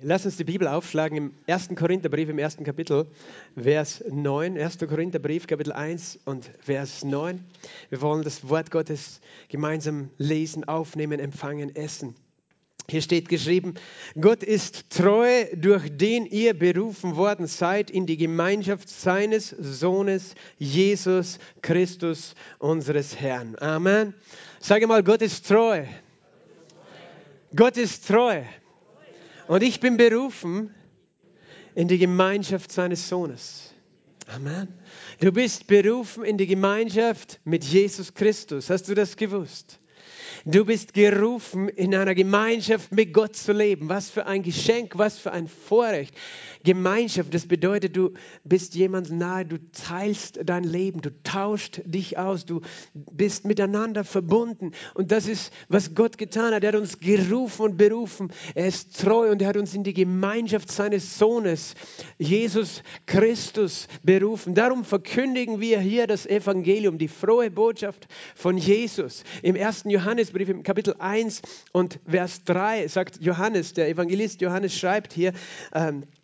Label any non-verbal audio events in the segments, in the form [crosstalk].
Lass uns die Bibel aufschlagen im 1. Korintherbrief, im ersten Kapitel, Vers 9. 1. Korintherbrief, Kapitel 1 und Vers 9. Wir wollen das Wort Gottes gemeinsam lesen, aufnehmen, empfangen, essen. Hier steht geschrieben, Gott ist treu, durch den ihr berufen worden seid in die Gemeinschaft seines Sohnes Jesus Christus, unseres Herrn. Amen. Sage mal, Gott ist treu. Gott ist treu. Und ich bin berufen in die Gemeinschaft seines Sohnes. Amen. Du bist berufen in die Gemeinschaft mit Jesus Christus. Hast du das gewusst? Du bist gerufen, in einer Gemeinschaft mit Gott zu leben. Was für ein Geschenk, was für ein Vorrecht. Gemeinschaft, das bedeutet, du bist jemand nahe, du teilst dein Leben, du tauscht dich aus, du bist miteinander verbunden. Und das ist, was Gott getan hat. Er hat uns gerufen und berufen. Er ist treu und er hat uns in die Gemeinschaft seines Sohnes, Jesus Christus, berufen. Darum verkündigen wir hier das Evangelium, die frohe Botschaft von Jesus. Im ersten Johannesbrief, im Kapitel 1 und Vers 3 sagt Johannes, der Evangelist Johannes schreibt hier, ähm, äh,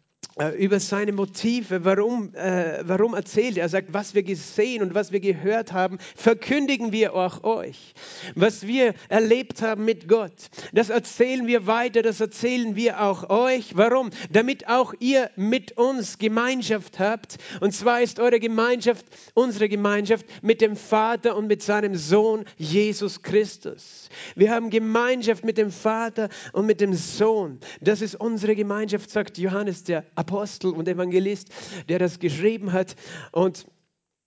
über seine Motive, warum, äh, warum erzählt er. Er sagt, was wir gesehen und was wir gehört haben, verkündigen wir auch euch. Was wir erlebt haben mit Gott, das erzählen wir weiter, das erzählen wir auch euch. Warum? Damit auch ihr mit uns Gemeinschaft habt. Und zwar ist eure Gemeinschaft unsere Gemeinschaft mit dem Vater und mit seinem Sohn Jesus Christus. Wir haben Gemeinschaft mit dem Vater und mit dem Sohn. Das ist unsere Gemeinschaft, sagt Johannes der Apostel und Evangelist, der das geschrieben hat. Und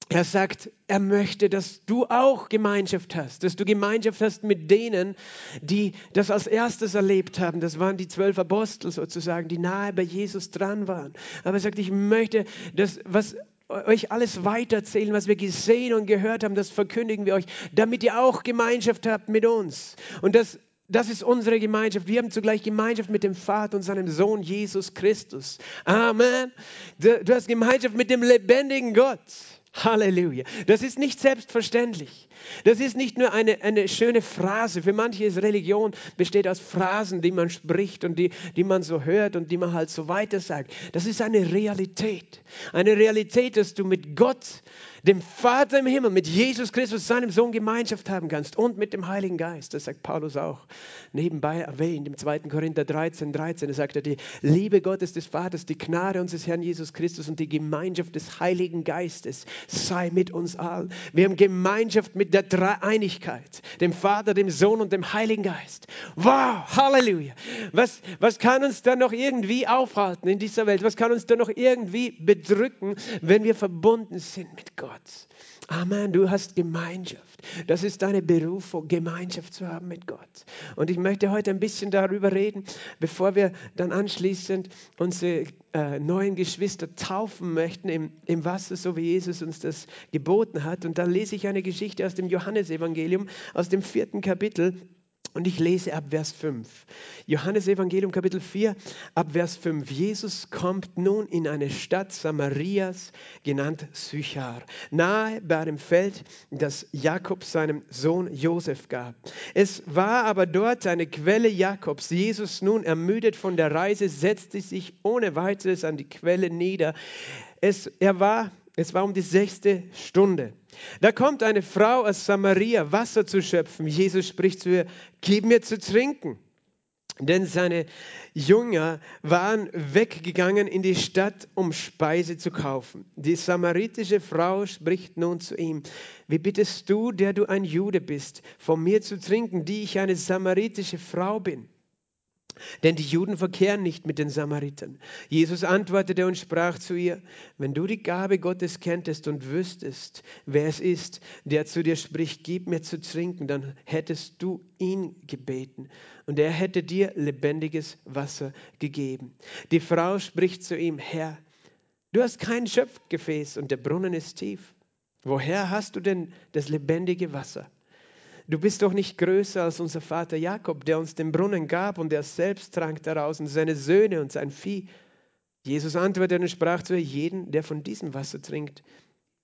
er sagt, er möchte, dass du auch Gemeinschaft hast, dass du Gemeinschaft hast mit denen, die das als erstes erlebt haben. Das waren die zwölf Apostel sozusagen, die nahe bei Jesus dran waren. Aber er sagt, ich möchte, dass was euch alles weiterzählen, was wir gesehen und gehört haben, das verkündigen wir euch, damit ihr auch Gemeinschaft habt mit uns. Und das das ist unsere Gemeinschaft. Wir haben zugleich Gemeinschaft mit dem Vater und seinem Sohn Jesus Christus. Amen. Du, hast Gemeinschaft mit dem lebendigen Gott. Halleluja. Das ist nicht selbstverständlich. Das ist nicht nur eine, eine schöne Phrase. Für manche ist Religion besteht aus Phrasen, die man spricht und die, die man so hört und die man halt so weiter sagt. Das ist eine Realität. Eine Realität, dass du mit Gott dem Vater im Himmel, mit Jesus Christus, seinem Sohn, Gemeinschaft haben kannst und mit dem Heiligen Geist. Das sagt Paulus auch nebenbei erwähnt im 2. Korinther 13, 13. Da sagt er, die Liebe Gottes des Vaters, die Gnade unseres Herrn Jesus Christus und die Gemeinschaft des Heiligen Geistes sei mit uns allen. Wir haben Gemeinschaft mit der Dreieinigkeit, dem Vater, dem Sohn und dem Heiligen Geist. Wow, Halleluja. Was, was kann uns da noch irgendwie aufhalten in dieser Welt? Was kann uns da noch irgendwie bedrücken, wenn wir verbunden sind mit Gott? Gott. Amen, du hast Gemeinschaft. Das ist deine Berufung, Gemeinschaft zu haben mit Gott. Und ich möchte heute ein bisschen darüber reden, bevor wir dann anschließend unsere äh, neuen Geschwister taufen möchten im, im Wasser, so wie Jesus uns das geboten hat. Und dann lese ich eine Geschichte aus dem Johannesevangelium, aus dem vierten Kapitel. Und ich lese ab Vers 5. Johannes Evangelium Kapitel 4 ab Vers 5. Jesus kommt nun in eine Stadt Samarias, genannt Sychar, nahe bei einem Feld, das Jakob seinem Sohn Josef gab. Es war aber dort eine Quelle Jakobs. Jesus nun ermüdet von der Reise setzte sich ohne weiteres an die Quelle nieder. Es, er war es war um die sechste Stunde. Da kommt eine Frau aus Samaria, Wasser zu schöpfen. Jesus spricht zu ihr, gib mir zu trinken. Denn seine Jünger waren weggegangen in die Stadt, um Speise zu kaufen. Die samaritische Frau spricht nun zu ihm, wie bittest du, der du ein Jude bist, von mir zu trinken, die ich eine samaritische Frau bin? Denn die Juden verkehren nicht mit den Samaritern. Jesus antwortete und sprach zu ihr, wenn du die Gabe Gottes kenntest und wüsstest, wer es ist, der zu dir spricht, gib mir zu trinken, dann hättest du ihn gebeten und er hätte dir lebendiges Wasser gegeben. Die Frau spricht zu ihm, Herr, du hast kein Schöpfgefäß und der Brunnen ist tief. Woher hast du denn das lebendige Wasser? Du bist doch nicht größer als unser Vater Jakob, der uns den Brunnen gab und er selbst trank daraus und seine Söhne und sein Vieh. Jesus antwortete und sprach zu ihr, jeden, der von diesem Wasser trinkt,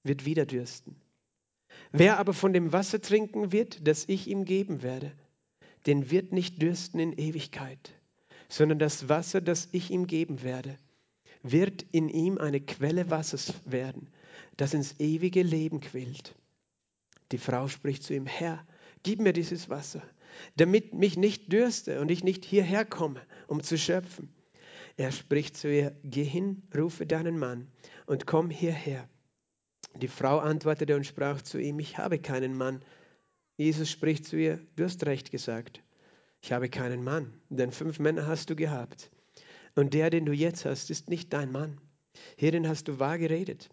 wird wieder dürsten. Wer aber von dem Wasser trinken wird, das ich ihm geben werde, den wird nicht dürsten in Ewigkeit, sondern das Wasser, das ich ihm geben werde, wird in ihm eine Quelle Wassers werden, das ins ewige Leben quillt. Die Frau spricht zu ihm, Herr, gib mir dieses Wasser, damit mich nicht dürste und ich nicht hierher komme, um zu schöpfen. Er spricht zu ihr, geh hin, rufe deinen Mann und komm hierher. Die Frau antwortete und sprach zu ihm, ich habe keinen Mann. Jesus spricht zu ihr, du hast recht gesagt, ich habe keinen Mann, denn fünf Männer hast du gehabt. Und der, den du jetzt hast, ist nicht dein Mann. Hierin hast du wahr geredet.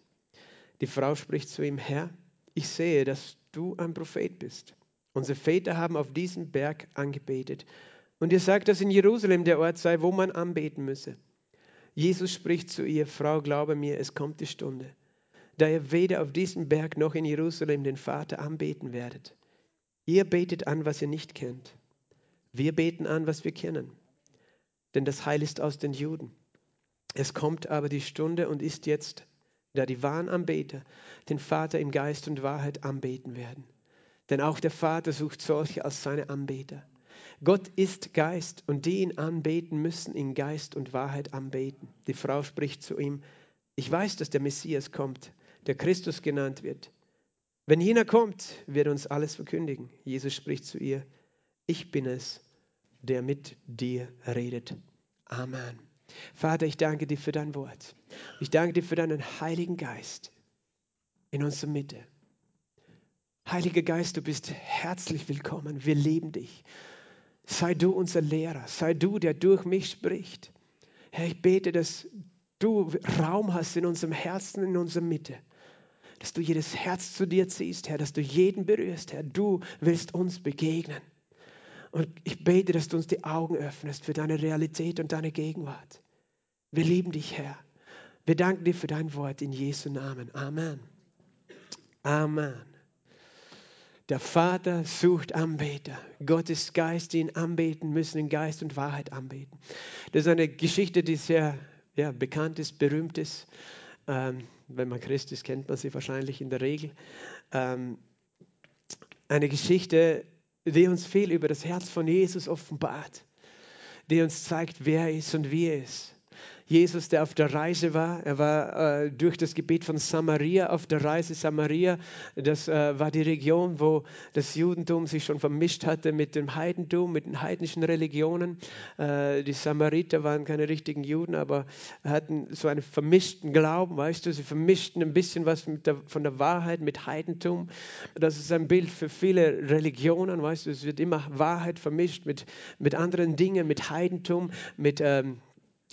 Die Frau spricht zu ihm, Herr, ich sehe, dass du ein Prophet bist. Unsere Väter haben auf diesem Berg angebetet. Und ihr sagt, dass in Jerusalem der Ort sei, wo man anbeten müsse. Jesus spricht zu ihr, Frau, glaube mir, es kommt die Stunde, da ihr weder auf diesem Berg noch in Jerusalem den Vater anbeten werdet. Ihr betet an, was ihr nicht kennt. Wir beten an, was wir kennen. Denn das Heil ist aus den Juden. Es kommt aber die Stunde und ist jetzt, da die wahren Anbeter den Vater im Geist und Wahrheit anbeten werden. Denn auch der Vater sucht solche als seine Anbeter. Gott ist Geist und die ihn anbeten müssen in Geist und Wahrheit anbeten. Die Frau spricht zu ihm, ich weiß, dass der Messias kommt, der Christus genannt wird. Wenn jener kommt, wird uns alles verkündigen. Jesus spricht zu ihr, ich bin es, der mit dir redet. Amen. Vater, ich danke dir für dein Wort. Ich danke dir für deinen Heiligen Geist in unserer Mitte. Heiliger Geist, du bist herzlich willkommen. Wir lieben dich. Sei du unser Lehrer. Sei du, der durch mich spricht. Herr, ich bete, dass du Raum hast in unserem Herzen, in unserer Mitte. Dass du jedes Herz zu dir ziehst, Herr, dass du jeden berührst, Herr. Du willst uns begegnen. Und ich bete, dass du uns die Augen öffnest für deine Realität und deine Gegenwart. Wir lieben dich, Herr. Wir danken dir für dein Wort in Jesu Namen. Amen. Amen. Der Vater sucht Anbeter. Gottes Geist, die ihn anbeten müssen, in Geist und Wahrheit anbeten. Das ist eine Geschichte, die sehr ja, bekannt ist, berühmt ist. Ähm, wenn man Christ ist, kennt man sie wahrscheinlich in der Regel. Ähm, eine Geschichte, die uns viel über das Herz von Jesus offenbart, die uns zeigt, wer er ist und wie er ist. Jesus, der auf der Reise war. Er war äh, durch das Gebiet von Samaria auf der Reise. Samaria, das äh, war die Region, wo das Judentum sich schon vermischt hatte mit dem Heidentum, mit den heidnischen Religionen. Äh, die Samariter waren keine richtigen Juden, aber hatten so einen vermischten Glauben, weißt du, sie vermischten ein bisschen was der, von der Wahrheit mit Heidentum. Das ist ein Bild für viele Religionen, weißt du, es wird immer Wahrheit vermischt mit, mit anderen Dingen, mit Heidentum, mit ähm,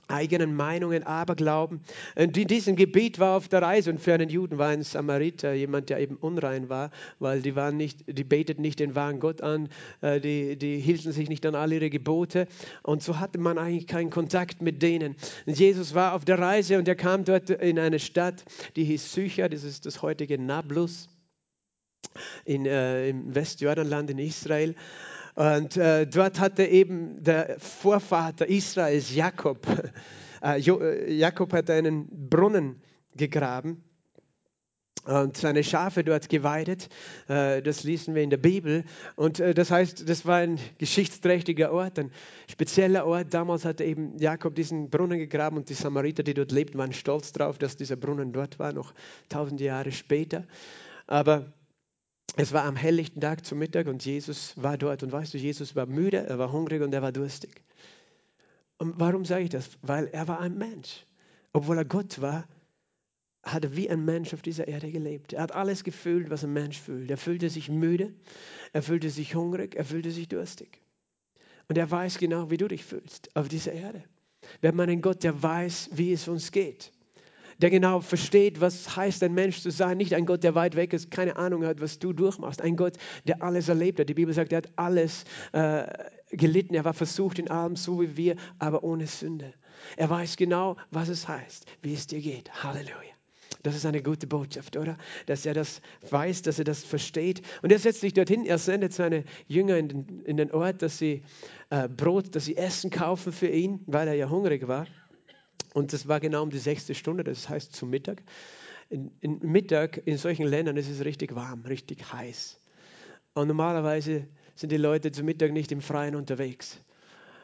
eigenen Meinungen, Aberglauben. Und in diesem Gebiet war auf der Reise und für einen Juden war ein Samariter jemand, der eben unrein war, weil die waren nicht, die beteten nicht den wahren Gott an, äh, die, die hielten sich nicht an all ihre Gebote und so hatte man eigentlich keinen Kontakt mit denen. Und Jesus war auf der Reise und er kam dort in eine Stadt, die hieß Sycher, das ist das heutige Nablus in, äh, im Westjordanland in Israel. Und äh, dort hatte eben der Vorvater Israels, Jakob, [laughs] äh, äh, Jakob hat einen Brunnen gegraben und seine Schafe dort geweidet. Äh, das lesen wir in der Bibel. Und äh, das heißt, das war ein geschichtsträchtiger Ort, ein spezieller Ort. Damals hatte eben Jakob diesen Brunnen gegraben und die Samariter, die dort lebten, waren stolz darauf, dass dieser Brunnen dort war, noch tausende Jahre später. Aber es war am helllichten Tag zum Mittag und Jesus war dort. Und weißt du, Jesus war müde, er war hungrig und er war durstig. Und warum sage ich das? Weil er war ein Mensch. Obwohl er Gott war, hat er wie ein Mensch auf dieser Erde gelebt. Er hat alles gefühlt, was ein Mensch fühlt. Er fühlte sich müde, er fühlte sich hungrig, er fühlte sich durstig. Und er weiß genau, wie du dich fühlst auf dieser Erde. Wir haben einen Gott, der weiß, wie es uns geht der genau versteht, was heißt, ein Mensch zu sein. Nicht ein Gott, der weit weg ist, keine Ahnung hat, was du durchmachst. Ein Gott, der alles erlebt hat. Die Bibel sagt, er hat alles äh, gelitten. Er war versucht in allem, so wie wir, aber ohne Sünde. Er weiß genau, was es heißt, wie es dir geht. Halleluja. Das ist eine gute Botschaft, oder? Dass er das weiß, dass er das versteht. Und er setzt sich dorthin, er sendet seine Jünger in den, in den Ort, dass sie äh, Brot, dass sie Essen kaufen für ihn, weil er ja hungrig war. Und das war genau um die sechste Stunde, das heißt zum Mittag. In, in Mittag in solchen Ländern ist es richtig warm, richtig heiß. Und normalerweise sind die Leute zu Mittag nicht im Freien unterwegs.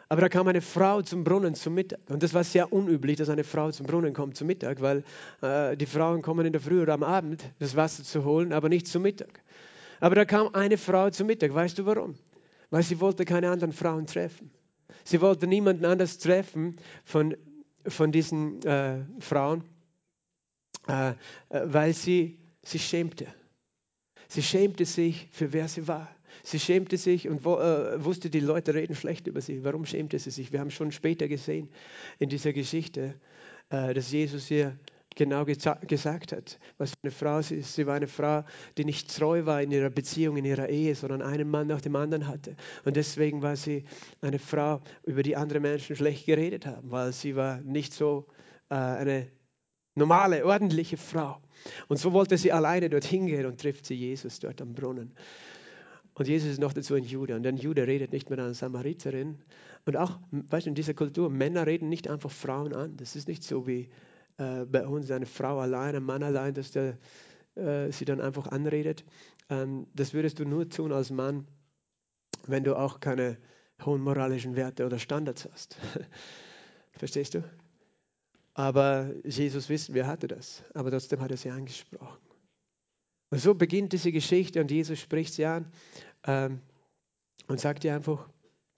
Aber da kam eine Frau zum Brunnen zum Mittag. Und das war sehr unüblich, dass eine Frau zum Brunnen kommt zum Mittag, weil äh, die Frauen kommen in der Früh oder am Abend, das Wasser zu holen, aber nicht zum Mittag. Aber da kam eine Frau zum Mittag. Weißt du warum? Weil sie wollte keine anderen Frauen treffen. Sie wollte niemanden anders treffen von, von diesen äh, Frauen, äh, äh weil sie sich schämte. Sie schämte sich für wer sie war. Sie schämte sich und wo, äh, wusste, die Leute reden schlecht über sie. Warum schämte sie sich? Wir haben schon später gesehen in dieser Geschichte, äh, dass Jesus ihr genau gesagt hat, was für eine Frau sie ist. Sie war eine Frau, die nicht treu war in ihrer Beziehung, in ihrer Ehe, sondern einen Mann nach dem anderen hatte. Und deswegen war sie eine Frau, über die andere Menschen schlecht geredet haben, weil sie war nicht so äh, eine normale, ordentliche Frau. Und so wollte sie alleine dorthin gehen und trifft sie Jesus dort am Brunnen. Und Jesus ist noch dazu ein Jude. Und ein Jude redet nicht mit einer Samariterin. Und auch, weißt du, in dieser Kultur, Männer reden nicht einfach Frauen an. Das ist nicht so wie äh, bei uns eine Frau allein, ein Mann allein, dass der äh, sie dann einfach anredet. Ähm, das würdest du nur tun als Mann, wenn du auch keine hohen moralischen Werte oder Standards hast. [laughs] Verstehst du? Aber Jesus wissen, wer hatte das. Aber trotzdem hat er sie angesprochen. Und so beginnt diese Geschichte und Jesus spricht sie an ähm, und sagt ihr einfach,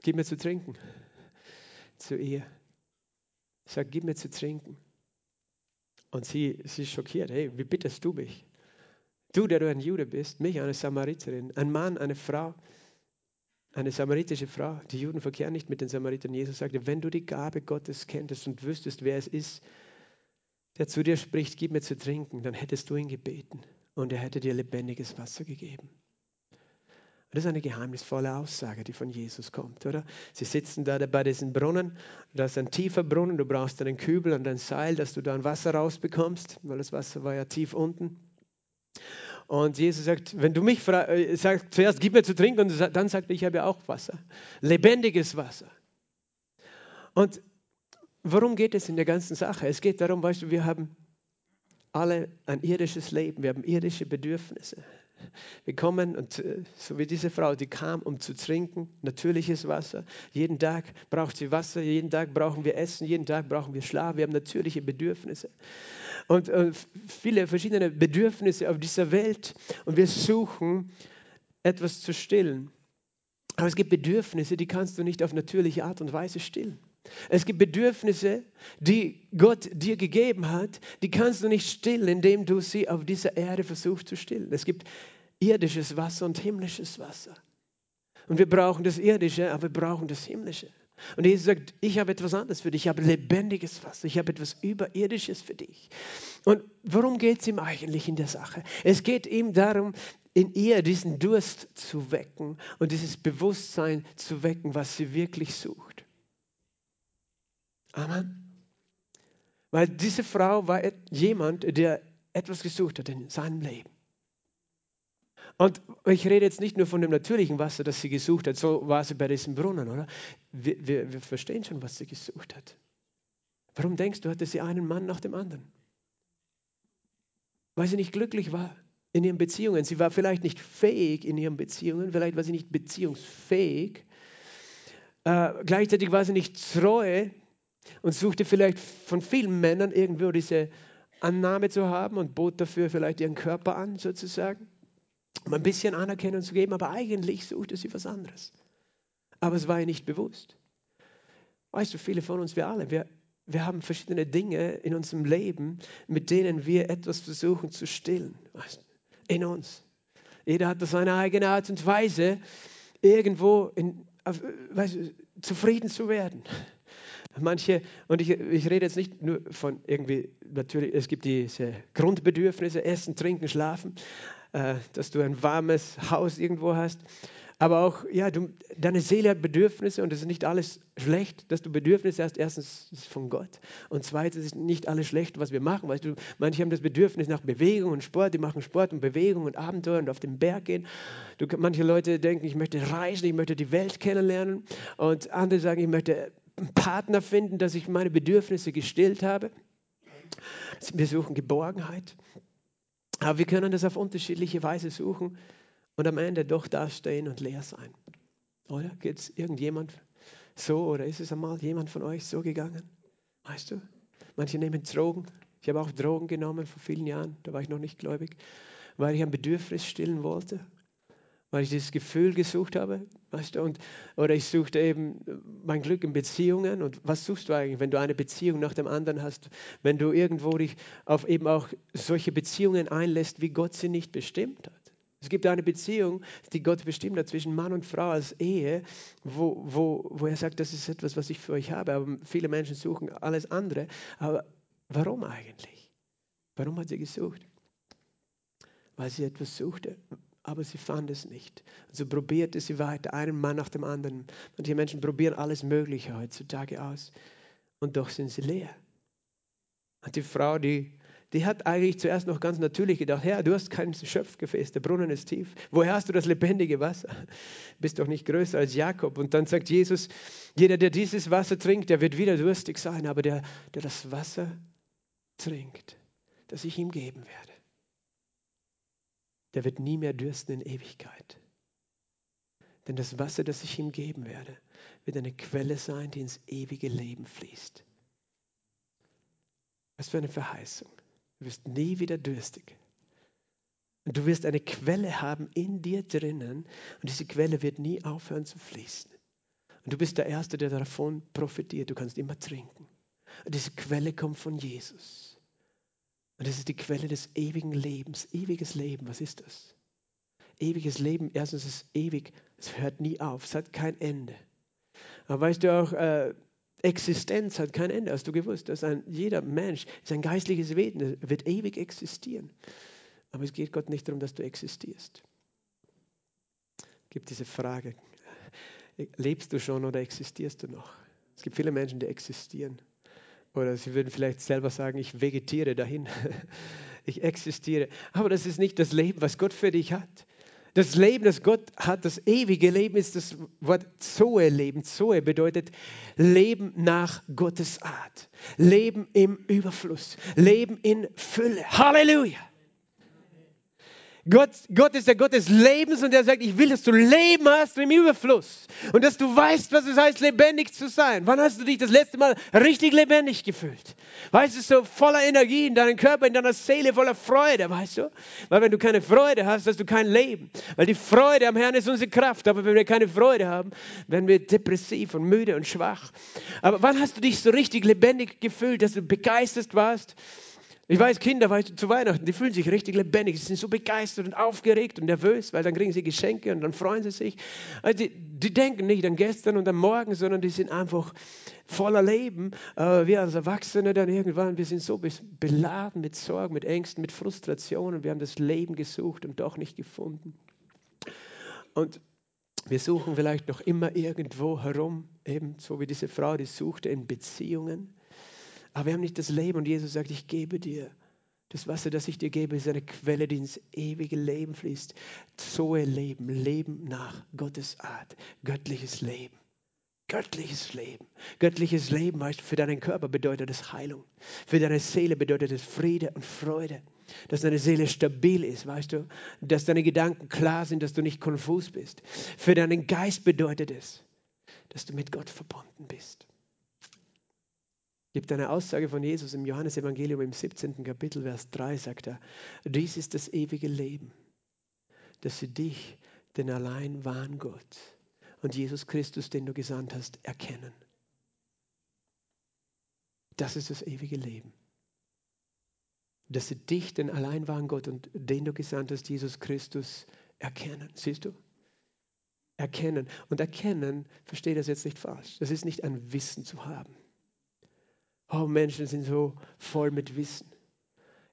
gib mir zu trinken. [laughs] Zu ihr. Sagt, gib mir zu trinken. Und sie, sie ist schockiert. Hey, wie bittest du mich? Du, der du ein Jude bist, mich, eine Samariterin, ein Mann, eine Frau, eine samaritische Frau. Die Juden verkehren nicht mit den Samaritern. Jesus sagte, wenn du die Gabe Gottes kenntest und wüsstest, wer es ist, der zu dir spricht, gib mir zu trinken, dann hättest du ihn gebeten und er hätte dir lebendiges Wasser gegeben. Das ist eine geheimnisvolle Aussage, die von Jesus kommt, oder? Sie sitzen da bei diesem Brunnen, da ist ein tiefer Brunnen, du brauchst einen Kübel und ein Seil, dass du da ein Wasser rausbekommst, weil das Wasser war ja tief unten. Und Jesus sagt, wenn du mich äh, sagst, zuerst gib mir zu trinken und dann sagt er, ich habe ja auch Wasser, lebendiges Wasser. Und worum geht es in der ganzen Sache? Es geht darum, weißt du, wir haben alle ein irdisches Leben, wir haben irdische Bedürfnisse. Wir kommen und äh, so wie diese Frau, die kam, um zu trinken, natürliches Wasser. Jeden Tag braucht sie Wasser, jeden Tag brauchen wir Essen, jeden Tag brauchen wir Schlaf. Wir haben natürliche Bedürfnisse und, und äh, viele verschiedene Bedürfnisse auf dieser Welt und wir suchen etwas zu stillen. Aber es gibt Bedürfnisse, die kannst du nicht auf natürliche Art und Weise stillen. Es gibt Bedürfnisse, die Gott dir gegeben hat, die kannst du nicht stillen, indem du sie auf dieser Erde versuchst zu stillen. Es gibt irdisches Wasser und himmlisches Wasser. Und wir brauchen das Irdische, aber wir brauchen das Himmlische. Und Jesus sagt, ich habe etwas anderes für dich, ich habe lebendiges Wasser, ich habe etwas Überirdisches für dich. Und worum geht es ihm eigentlich in der Sache? Es geht ihm darum, in ihr diesen Durst zu wecken und dieses Bewusstsein zu wecken, was sie wirklich sucht. Amen. Weil diese Frau war jemand, der etwas gesucht hat in seinem Leben. Und ich rede jetzt nicht nur von dem natürlichen Wasser, das sie gesucht hat, so war sie bei diesem Brunnen, oder? Wir, wir, wir verstehen schon, was sie gesucht hat. Warum denkst du, hatte sie einen Mann nach dem anderen? Weil sie nicht glücklich war in ihren Beziehungen. Sie war vielleicht nicht fähig in ihren Beziehungen, vielleicht war sie nicht beziehungsfähig. Äh, gleichzeitig war sie nicht treu und suchte vielleicht von vielen Männern irgendwo diese Annahme zu haben und bot dafür vielleicht ihren Körper an, sozusagen, um ein bisschen Anerkennung zu geben, aber eigentlich suchte sie was anderes. Aber es war ihr nicht bewusst. Weißt du, viele von uns, wir alle, wir, wir haben verschiedene Dinge in unserem Leben, mit denen wir etwas versuchen zu stillen. Weißt, in uns. Jeder hat seine eigene Art und Weise, irgendwo in, weißt, zufrieden zu werden. Manche, und ich, ich rede jetzt nicht nur von irgendwie, natürlich, es gibt diese Grundbedürfnisse, Essen, Trinken, Schlafen, äh, dass du ein warmes Haus irgendwo hast. Aber auch, ja, du, deine Seele hat Bedürfnisse und es ist nicht alles schlecht, dass du Bedürfnisse hast. Erstens ist es von Gott und zweitens ist nicht alles schlecht, was wir machen. Weißt du, manche haben das Bedürfnis nach Bewegung und Sport, die machen Sport und Bewegung und Abenteuer und auf den Berg gehen. Du, manche Leute denken, ich möchte reisen, ich möchte die Welt kennenlernen und andere sagen, ich möchte einen Partner finden, dass ich meine Bedürfnisse gestillt habe. Wir suchen Geborgenheit. Aber wir können das auf unterschiedliche Weise suchen und am Ende doch dastehen und leer sein. Oder? Gibt es irgendjemand, so oder ist es einmal jemand von euch so gegangen? Weißt du? Manche nehmen Drogen. Ich habe auch Drogen genommen vor vielen Jahren, da war ich noch nicht gläubig, weil ich ein Bedürfnis stillen wollte weil ich dieses Gefühl gesucht habe. Weißt du, und, oder ich suchte eben mein Glück in Beziehungen. Und was suchst du eigentlich, wenn du eine Beziehung nach dem anderen hast? Wenn du irgendwo dich auf eben auch solche Beziehungen einlässt, wie Gott sie nicht bestimmt hat. Es gibt eine Beziehung, die Gott bestimmt hat zwischen Mann und Frau als Ehe, wo, wo, wo er sagt, das ist etwas, was ich für euch habe. Aber viele Menschen suchen alles andere. Aber warum eigentlich? Warum hat sie gesucht? Weil sie etwas suchte, aber sie fand es nicht. So probierte sie weiter, einen Mann nach dem anderen. Manche Menschen probieren alles Mögliche heutzutage aus und doch sind sie leer. Und die Frau, die, die hat eigentlich zuerst noch ganz natürlich gedacht, Herr, du hast kein Schöpfgefäß, der Brunnen ist tief. Woher hast du das lebendige Wasser? [laughs] Bist doch nicht größer als Jakob. Und dann sagt Jesus, jeder, der dieses Wasser trinkt, der wird wieder durstig sein, aber der, der das Wasser trinkt, das ich ihm geben werde, der wird nie mehr dürsten in Ewigkeit. Denn das Wasser, das ich ihm geben werde, wird eine Quelle sein, die ins ewige Leben fließt. Was für eine Verheißung. Du wirst nie wieder dürstig. Und du wirst eine Quelle haben in dir drinnen und diese Quelle wird nie aufhören zu fließen. Und du bist der Erste, der davon profitiert. Du kannst immer trinken. Und diese Quelle kommt von Jesus. Und das ist die Quelle des ewigen Lebens. Ewiges Leben, was ist das? Ewiges Leben, erstens ist es ewig, es hört nie auf, es hat kein Ende. Aber weißt du auch, äh, Existenz hat kein Ende. Hast du gewusst, dass ein, jeder Mensch ist ein geistliches Wesen, wird ewig existieren. Aber es geht Gott nicht darum, dass du existierst. Es gibt diese Frage, lebst du schon oder existierst du noch? Es gibt viele Menschen, die existieren. Oder sie würden vielleicht selber sagen, ich vegetiere dahin. [laughs] Ich existiere. Aber das ist nicht das Leben, was Gott für dich hat. Das Leben, das Gott hat, das ewige Leben ist das Wort Zoe-Leben. Zoe bedeutet Leben nach Gottes Art. Leben im Überfluss. Leben in Fülle. Halleluja. Gott, Gott ist der Gott des Lebens und er sagt, ich will, dass du Leben hast im Überfluss und dass du weißt, was es heißt, lebendig zu sein. Wann hast du dich das letzte Mal richtig lebendig gefühlt? Weißt du, so voller Energie in deinem Körper, in deiner Seele, voller Freude, weißt du? Weil wenn du keine Freude hast, hast du kein Leben. Weil die Freude am Herrn ist unsere Kraft. Aber wenn wir keine Freude haben, werden wir depressiv und müde und schwach. Aber wann hast du dich so richtig lebendig gefühlt, dass du begeistert warst? Ich weiß, Kinder weißt du, zu Weihnachten, die fühlen sich richtig lebendig, sie sind so begeistert und aufgeregt und nervös, weil dann kriegen sie Geschenke und dann freuen sie sich. Also die, die denken nicht an gestern und an morgen, sondern die sind einfach voller Leben. Aber wir als Erwachsene dann irgendwann, wir sind so beladen mit Sorgen, mit Ängsten, mit Frustrationen. Wir haben das Leben gesucht und doch nicht gefunden. Und wir suchen vielleicht noch immer irgendwo herum, eben so wie diese Frau, die suchte in Beziehungen aber wir haben nicht das Leben und Jesus sagt, ich gebe dir. Das Wasser, das ich dir gebe, ist eine Quelle, die ins ewige Leben fließt. Zoe Leben, Leben nach Gottes Art, göttliches Leben. Göttliches Leben. Göttliches Leben, weißt du, für deinen Körper bedeutet es Heilung. Für deine Seele bedeutet es Friede und Freude. Dass deine Seele stabil ist, weißt du. Dass deine Gedanken klar sind, dass du nicht konfus bist. Für deinen Geist bedeutet es, dass du mit Gott verbunden bist gibt eine Aussage von Jesus im Johannesevangelium im 17. Kapitel, Vers 3, sagt er, dies ist das ewige Leben, dass sie dich, den allein wahren Gott und Jesus Christus, den du gesandt hast, erkennen. Das ist das ewige Leben. Dass sie dich, den allein wahren Gott und den du gesandt hast, Jesus Christus, erkennen. Siehst du? Erkennen. Und erkennen, verstehe das jetzt nicht falsch. Das ist nicht ein Wissen zu haben. Oh, Menschen sind so voll mit Wissen.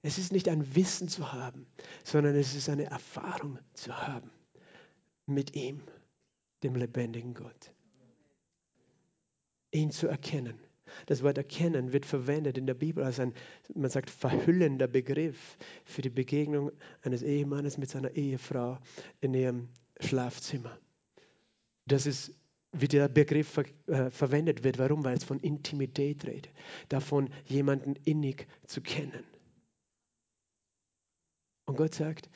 Es ist nicht ein Wissen zu haben, sondern es ist eine Erfahrung zu haben mit ihm, dem lebendigen Gott. Ihn zu erkennen. Das Wort erkennen wird verwendet in der Bibel als ein, man sagt, verhüllender Begriff für die Begegnung eines Ehemannes mit seiner Ehefrau in ihrem Schlafzimmer. Das ist wie der Begriff ver äh, verwendet wird. Warum? Weil es von Intimität redet, davon jemanden innig zu kennen. Und Gott sagt,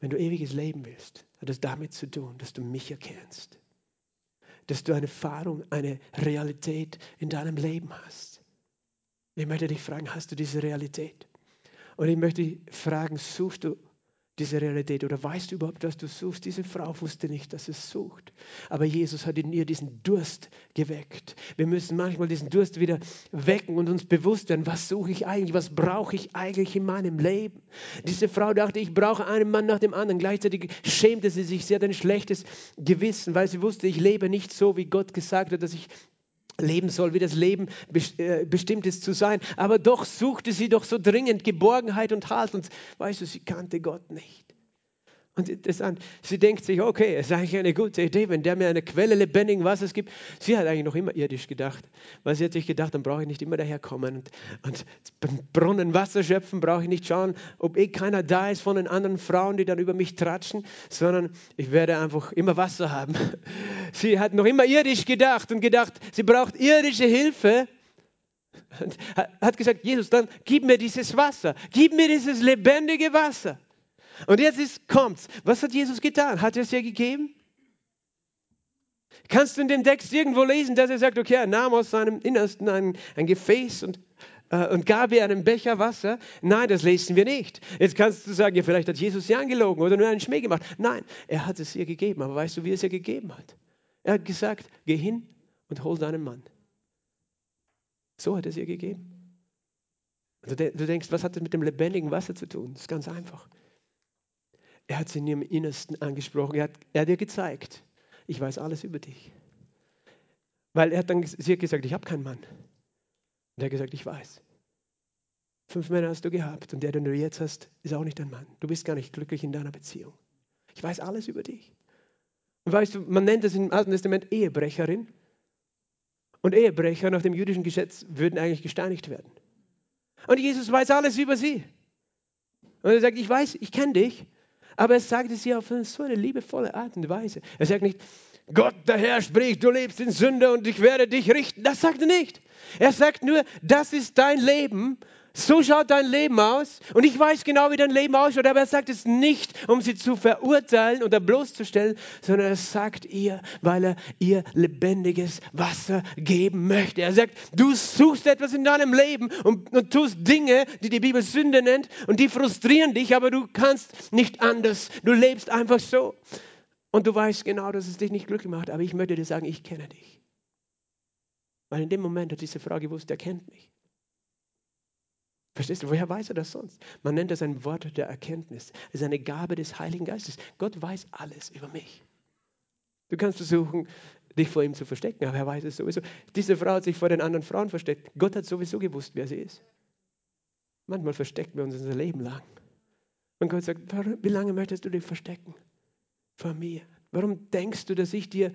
wenn du ewiges Leben willst, hat es damit zu tun, dass du mich erkennst. dass du eine Erfahrung, eine Realität in deinem Leben hast. Ich möchte dich fragen, hast du diese Realität? Und ich möchte dich fragen, suchst du diese Realität oder weißt du überhaupt, was du suchst? Diese Frau wusste nicht, dass es sucht. Aber Jesus hat in ihr diesen Durst geweckt. Wir müssen manchmal diesen Durst wieder wecken und uns bewusst werden, was suche ich eigentlich, was brauche ich eigentlich in meinem Leben? Diese Frau dachte, ich brauche einen Mann nach dem anderen. Gleichzeitig schämte sie sich, sie hat ein schlechtes Gewissen, weil sie wusste, ich lebe nicht so, wie Gott gesagt hat, dass ich leben soll, wie das Leben äh, bestimmt ist zu sein. Aber doch suchte sie doch so dringend Geborgenheit und Halt. Und weißt du, sie kannte Gott nicht. Und interessant, sie denkt sich, okay, es ist eigentlich eine gute Idee, wenn der mir eine Quelle lebendigen Wassers gibt. Sie hat eigentlich noch immer irdisch gedacht, weil sie hat sich gedacht, dann brauche ich nicht immer daherkommen und, und beim Brunnen Wasser schöpfen, brauche ich nicht schauen, ob eh keiner da ist von den anderen Frauen, die dann über mich tratschen, sondern ich werde einfach immer Wasser haben. [laughs] Sie hat noch immer irdisch gedacht und gedacht, sie braucht irdische Hilfe. Und hat gesagt, Jesus, dann gib mir dieses Wasser, gib mir dieses lebendige Wasser. Und jetzt ist, kommt's. Was hat Jesus getan? Hat er es ja gegeben? Kannst du in dem Text irgendwo lesen, dass er sagt, okay, er nahm aus seinem Innersten ein, ein Gefäß und, äh, und gab ihr einen Becher Wasser? Nein, das lesen wir nicht. Jetzt kannst du sagen, ja, vielleicht hat Jesus sie angelogen oder nur einen Schmäh gemacht. Nein, er hat es ihr gegeben. Aber weißt du, wie er es ihr gegeben hat? Er hat gesagt, geh hin und hol deinen Mann. So hat er es ihr gegeben. Du denkst, was hat das mit dem lebendigen Wasser zu tun? Das ist ganz einfach. Er hat sie in ihrem Innersten angesprochen. Er hat, er hat ihr gezeigt, ich weiß alles über dich. Weil er hat dann, sie hat gesagt, ich habe keinen Mann. Und er hat gesagt, ich weiß. Fünf Männer hast du gehabt und der, den du jetzt hast, ist auch nicht dein Mann. Du bist gar nicht glücklich in deiner Beziehung. Ich weiß alles über dich. Und weißt du, man nennt das im Alten Testament Ehebrecherin. Und Ehebrecher nach dem jüdischen Gesetz würden eigentlich gesteinigt werden. Und Jesus weiß alles über sie. Und er sagt, ich weiß, ich kenne dich aber er sagt es ihr auf so eine liebevolle Art und Weise. Er sagt nicht, Gott der Herr spricht, du lebst in Sünde und ich werde dich richten. Das sagt er nicht. Er sagt nur, das ist dein Leben so schaut dein Leben aus. Und ich weiß genau, wie dein Leben ausschaut, aber er sagt es nicht, um sie zu verurteilen oder bloßzustellen, sondern er sagt ihr, weil er ihr lebendiges Wasser geben möchte. Er sagt, du suchst etwas in deinem Leben und, und tust Dinge, die die Bibel Sünde nennt und die frustrieren dich, aber du kannst nicht anders. Du lebst einfach so. Und du weißt genau, dass es dich nicht glücklich macht, aber ich möchte dir sagen, ich kenne dich. Weil in dem Moment hat diese Frau gewusst, er kennt mich. Verstehst du, woher weiß er das sonst? Man nennt das ein Wort der Erkenntnis. Es ist eine Gabe des Heiligen Geistes. Gott weiß alles über mich. Du kannst versuchen, dich vor ihm zu verstecken, aber er weiß es sowieso. Diese Frau hat sich vor den anderen Frauen versteckt. Gott hat sowieso gewusst, wer sie ist. Manchmal verstecken wir uns unser Leben lang. Und Gott sagt, wie lange möchtest du dich verstecken? Vor mir. Warum denkst du, dass ich dir...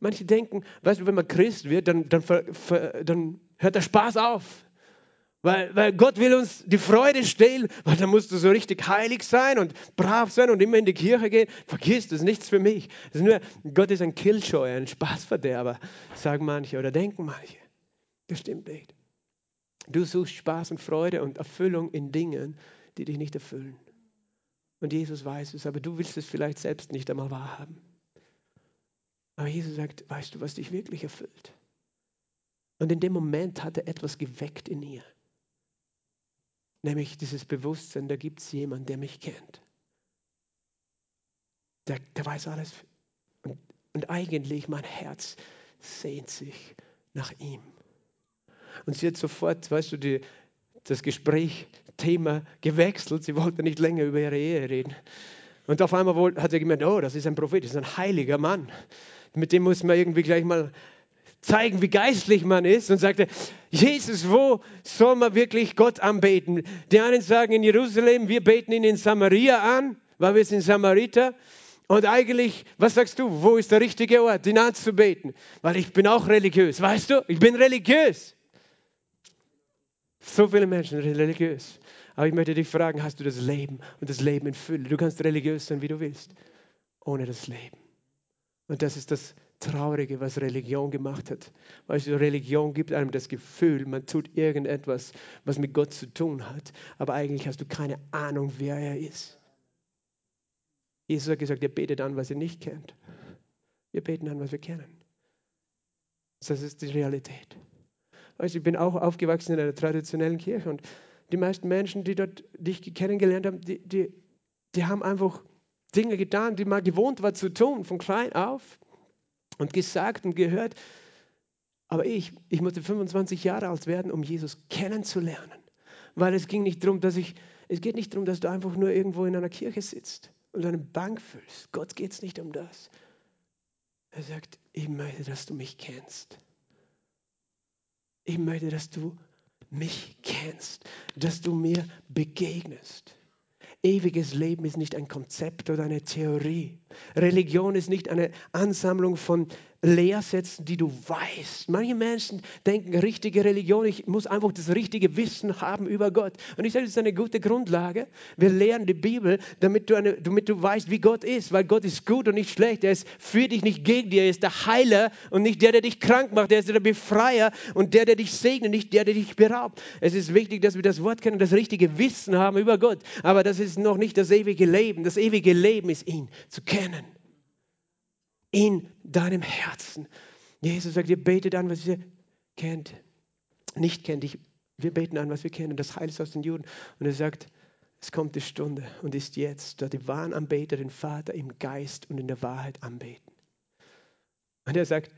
Manche denken, weißt du, wenn man Christ wird, dann, dann, dann hört der Spaß auf. Weil, weil Gott will uns die Freude stehlen, weil da musst du so richtig heilig sein und brav sein und immer in die Kirche gehen. Vergiss, das ist nichts für mich. Das ist nur, Gott ist ein Killjoy, ein Spaßverderber, sagen manche oder denken manche. Das stimmt nicht. Du suchst Spaß und Freude und Erfüllung in Dingen, die dich nicht erfüllen. Und Jesus weiß es, aber du willst es vielleicht selbst nicht einmal wahrhaben. Aber Jesus sagt, weißt du, was dich wirklich erfüllt? Und in dem Moment hat er etwas geweckt in ihr. Nämlich dieses Bewusstsein, da gibt es jemanden, der mich kennt. Der, der weiß alles. Und, und eigentlich mein Herz sehnt sich nach ihm. Und sie hat sofort, weißt du, die, das Gespräch, Thema gewechselt. Sie wollte nicht länger über ihre Ehe reden. Und auf einmal hat sie gemerkt, oh, das ist ein Prophet, das ist ein heiliger Mann. Mit dem muss man irgendwie gleich mal zeigen, wie geistlich man ist und sagte, Jesus, wo soll man wirklich Gott anbeten? Die einen sagen in Jerusalem, wir beten ihn in Samaria an, weil wir sind Samariter. Und eigentlich, was sagst du, wo ist der richtige Ort, ihn anzubeten? Weil ich bin auch religiös, weißt du? Ich bin religiös. So viele Menschen sind religiös. Aber ich möchte dich fragen, hast du das Leben und das Leben in Fülle? Du kannst religiös sein, wie du willst, ohne das Leben. Und das ist das Traurige, was Religion gemacht hat. Weißt du, Religion gibt einem das Gefühl, man tut irgendetwas, was mit Gott zu tun hat, aber eigentlich hast du keine Ahnung, wer er ist. Jesus hat gesagt, ihr betet an, was ihr nicht kennt. Wir beten an, was wir kennen. Das ist die Realität. Also ich bin auch aufgewachsen in einer traditionellen Kirche und die meisten Menschen, die dort dich kennengelernt haben, die, die, die haben einfach Dinge getan, die man gewohnt war zu tun, von klein auf und gesagt und gehört. Aber ich, ich musste 25 Jahre alt werden, um Jesus kennenzulernen. Weil es ging nicht darum, dass ich, es geht nicht darum, dass du einfach nur irgendwo in einer Kirche sitzt und eine Bank füllst. Gott geht es nicht um das. Er sagt, ich möchte, dass du mich kennst. Ich möchte, dass du mich kennst, dass du mir begegnest. Ewiges Leben ist nicht ein Konzept oder eine Theorie. Religion ist nicht eine Ansammlung von Lehrsätzen, die du weißt. Manche Menschen denken, richtige Religion, ich muss einfach das richtige Wissen haben über Gott. Und ich sage, das ist eine gute Grundlage. Wir lernen die Bibel, damit du, eine, damit du weißt, wie Gott ist, weil Gott ist gut und nicht schlecht. Er ist für dich, nicht gegen dich. Er ist der Heiler und nicht der, der dich krank macht. Er ist der Befreier und der, der dich segnet, nicht der, der dich beraubt. Es ist wichtig, dass wir das Wort kennen, das richtige Wissen haben über Gott. Aber das ist noch nicht das ewige Leben. Das ewige Leben ist ihn zu kennen in deinem Herzen. Jesus sagt, ihr betet an, was ihr kennt, nicht kennt. Ich, wir beten an, was wir kennen. Das Heil ist aus den Juden. Und er sagt, es kommt die Stunde und ist jetzt, da die wahren Anbeter den Vater im Geist und in der Wahrheit anbeten. Und er sagt,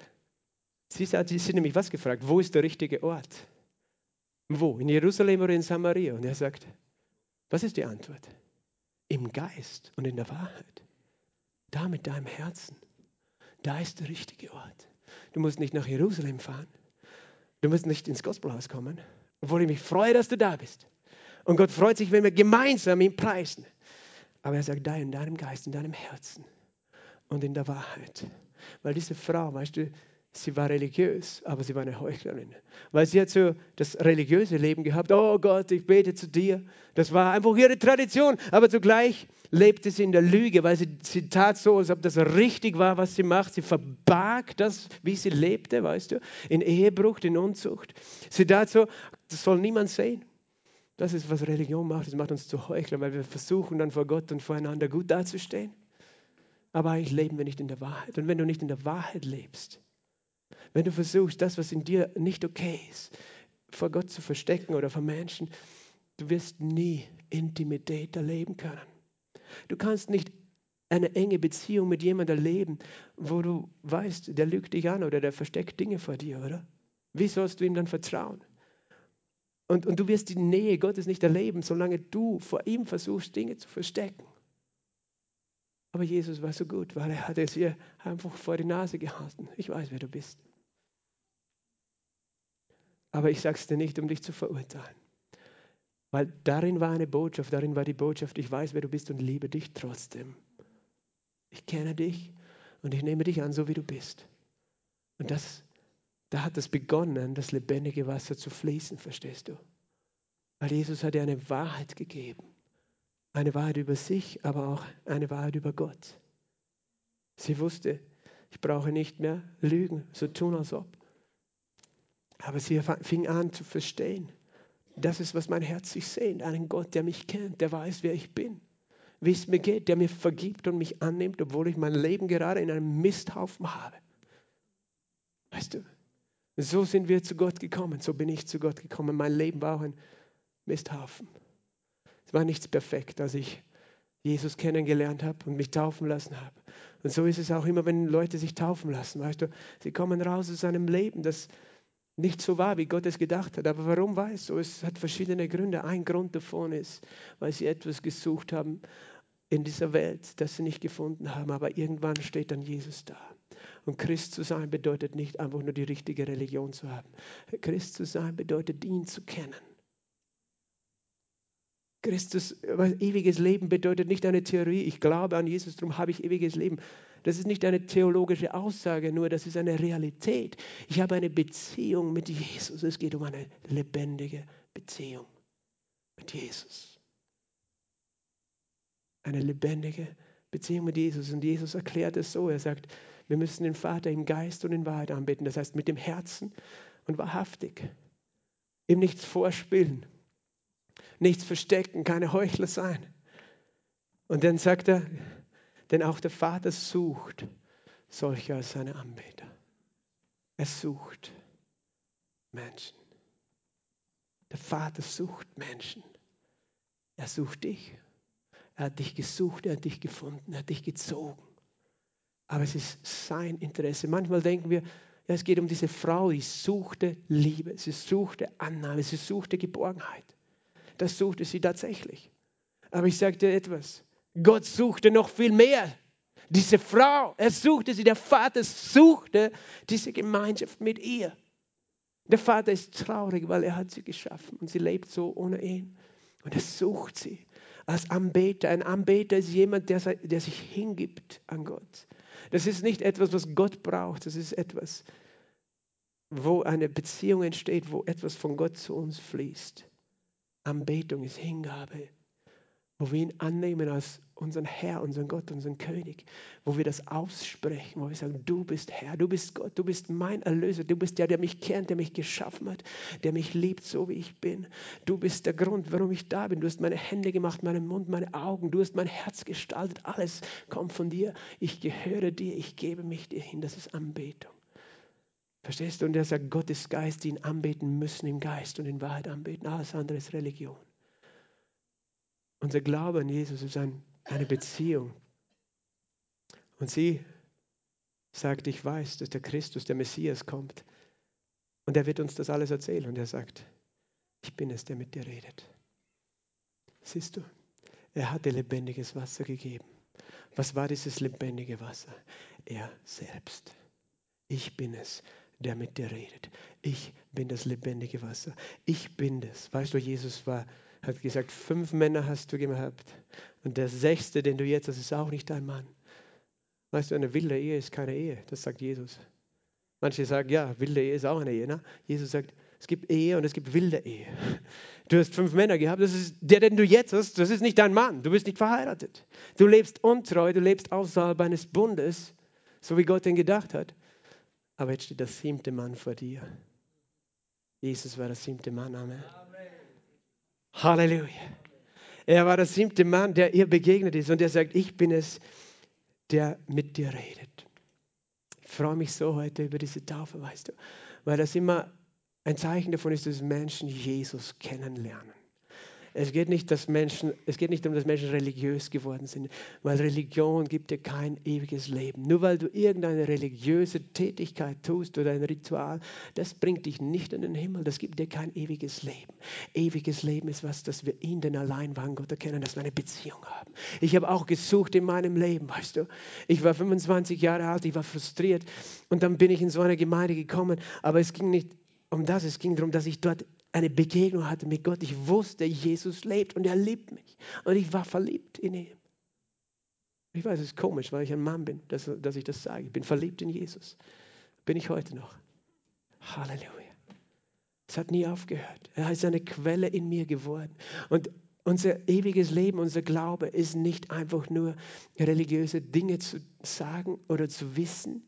sie, sagt, sie sind nämlich was gefragt, wo ist der richtige Ort? Wo? In Jerusalem oder in Samaria? Und er sagt, was ist die Antwort? Im Geist und in der Wahrheit. Da mit deinem Herzen. Da ist der richtige Ort. Du musst nicht nach Jerusalem fahren. Du musst nicht ins Gospelhaus kommen, obwohl ich mich freue, dass du da bist. Und Gott freut sich, wenn wir gemeinsam ihn preisen. Aber er sagt, da in deinem Geist, in deinem Herzen und in der Wahrheit. Weil diese Frau, weißt du, sie war religiös, aber sie war eine Heuchlerin. Weil sie hat so das religiöse Leben gehabt. Oh Gott, ich bete zu dir. Das war einfach ihre Tradition. Aber zugleich lebte sie in der Lüge, weil sie, sie tat so, als ob das richtig war, was sie macht. Sie verbarg das, wie sie lebte, weißt du, in Ehebruch, in Unzucht. Sie tat so, das soll niemand sehen. Das ist, was Religion macht. Das macht uns zu Heuchlern, weil wir versuchen dann vor Gott und voreinander gut dazustehen. Aber eigentlich leben wir nicht in der Wahrheit. Und wenn du nicht in der Wahrheit lebst, wenn du versuchst, das, was in dir nicht okay ist, vor Gott zu verstecken oder vor Menschen, du wirst nie Intimität erleben können. Du kannst nicht eine enge Beziehung mit jemandem erleben, wo du weißt, der lügt dich an oder der versteckt Dinge vor dir, oder? Wie sollst du ihm dann vertrauen? Und, und du wirst die Nähe Gottes nicht erleben, solange du vor ihm versuchst, Dinge zu verstecken. Aber Jesus war so gut, weil er hat es ihr einfach vor die Nase gehalten. Ich weiß, wer du bist. Aber ich sage es dir nicht, um dich zu verurteilen. Weil darin war eine Botschaft, darin war die Botschaft, ich weiß, wer du bist und liebe dich trotzdem. Ich kenne dich und ich nehme dich an, so wie du bist. Und das, da hat es begonnen, das lebendige Wasser zu fließen, verstehst du? Weil Jesus hat dir eine Wahrheit gegeben. Eine Wahrheit über sich, aber auch eine Wahrheit über Gott. Sie wusste, ich brauche nicht mehr lügen, so tun als ob. Aber sie fing an zu verstehen, das ist, was mein Herz sich sehnt. Einen Gott, der mich kennt, der weiß, wer ich bin, wie es mir geht, der mir vergibt und mich annimmt, obwohl ich mein Leben gerade in einem Misthaufen habe. Weißt du, so sind wir zu Gott gekommen, so bin ich zu Gott gekommen. Mein Leben war auch ein Misthaufen. War nichts perfekt, als ich Jesus kennengelernt habe und mich taufen lassen habe. Und so ist es auch immer, wenn Leute sich taufen lassen. Weißt du, sie kommen raus aus einem Leben, das nicht so war, wie Gott es gedacht hat. Aber warum war es so? Es hat verschiedene Gründe. Ein Grund davon ist, weil sie etwas gesucht haben in dieser Welt, das sie nicht gefunden haben. Aber irgendwann steht dann Jesus da. Und Christ zu sein bedeutet nicht einfach nur die richtige Religion zu haben. Christ zu sein bedeutet, ihn zu kennen. Christus, ewiges Leben bedeutet nicht eine Theorie, ich glaube an Jesus, darum habe ich ewiges Leben. Das ist nicht eine theologische Aussage, nur das ist eine Realität. Ich habe eine Beziehung mit Jesus. Es geht um eine lebendige Beziehung mit Jesus. Eine lebendige Beziehung mit Jesus. Und Jesus erklärt es so. Er sagt, wir müssen den Vater im Geist und in Wahrheit anbeten. Das heißt mit dem Herzen und wahrhaftig. Ihm nichts vorspielen nichts verstecken, keine Heuchler sein. Und dann sagt er, denn auch der Vater sucht solche als seine Anbeter. Er sucht Menschen. Der Vater sucht Menschen. Er sucht dich. Er hat dich gesucht, er hat dich gefunden, er hat dich gezogen. Aber es ist sein Interesse. Manchmal denken wir, ja, es geht um diese Frau, die suchte Liebe, sie suchte Annahme, sie suchte Geborgenheit. Das suchte sie tatsächlich. Aber ich dir etwas, Gott suchte noch viel mehr. Diese Frau, er suchte sie, der Vater suchte diese Gemeinschaft mit ihr. Der Vater ist traurig, weil er hat sie geschaffen und sie lebt so ohne ihn. Und er sucht sie als Anbeter. Ein Anbeter ist jemand, der, der sich hingibt an Gott. Das ist nicht etwas, was Gott braucht. Das ist etwas, wo eine Beziehung entsteht, wo etwas von Gott zu uns fließt. Anbetung ist Hingabe, wo wir ihn annehmen als unseren Herr, unseren Gott, unseren König, wo wir das aussprechen, wo wir sagen, du bist Herr, du bist Gott, du bist mein Erlöser, du bist der, der mich kennt, der mich geschaffen hat, der mich liebt, so wie ich bin. Du bist der Grund, warum ich da bin. Du hast meine Hände gemacht, meinen Mund, meine Augen, du hast mein Herz gestaltet, alles kommt von dir. Ich gehöre dir, ich gebe mich dir hin. Das ist Anbetung. Verstehst du? Und er sagt, Gott ist Geist, die ihn anbeten müssen im Geist und in Wahrheit anbeten. Alles andere ist Religion. Unser Glaube an Jesus ist ein eine Beziehung. Und sie sagt, ich weiß, dass der Christus, der Messias kommt. Und er wird uns das alles erzählen. Und er sagt, ich bin es, der mit dir redet. Siehst du, er hat dir lebendiges Wasser gegeben. Was war dieses lebendige Wasser? Er selbst. Ich bin es, der mit dir redet. Ich bin das lebendige Wasser. Ich bin das. Weißt du, Jesus war hat gesagt, fünf Männer hast du gehabt. Und der sechste, den du jetzt hast, ist auch nicht dein Mann. Weißt du, eine wilde Ehe ist keine Ehe. Das sagt Jesus. Manche sagen, ja, wilde Ehe ist auch eine Ehe. Ne? Jesus sagt, es gibt Ehe und es gibt wilde Ehe. Du hast fünf Männer gehabt, das ist der, den du jetzt hast, das ist nicht dein Mann. Du bist nicht verheiratet. Du lebst untreu, du lebst außerhalb eines Bundes, so wie Gott den gedacht hat. Aber jetzt steht der siebte Mann vor dir. Jesus war der siebte Mann. Amen. Halleluja. Er war der siebte Mann, der ihr begegnet ist und er sagt, ich bin es, der mit dir redet. Ich freue mich so heute über diese Taufe, weißt du, weil das immer ein Zeichen davon ist, dass Menschen Jesus kennenlernen. Es geht nicht, dass Menschen, es geht nicht darum, dass Menschen religiös geworden sind, weil Religion gibt dir kein ewiges Leben. Nur weil du irgendeine religiöse Tätigkeit tust oder ein Ritual, das bringt dich nicht in den Himmel. Das gibt dir kein ewiges Leben. Ewiges Leben ist was, dass wir ihn, den alleinwahren Gott, erkennen, dass wir eine Beziehung haben. Ich habe auch gesucht in meinem Leben, weißt du. Ich war 25 Jahre alt, ich war frustriert und dann bin ich in so eine Gemeinde gekommen, aber es ging nicht um das, es ging darum, dass ich dort eine Begegnung hatte mit Gott. Ich wusste, Jesus lebt und er liebt mich. Und ich war verliebt in ihn. Ich weiß, es ist komisch, weil ich ein Mann bin, dass, dass ich das sage. Ich bin verliebt in Jesus. Bin ich heute noch. Halleluja. Es hat nie aufgehört. Er ist eine Quelle in mir geworden. Und unser ewiges Leben, unser Glaube ist nicht einfach nur religiöse Dinge zu sagen oder zu wissen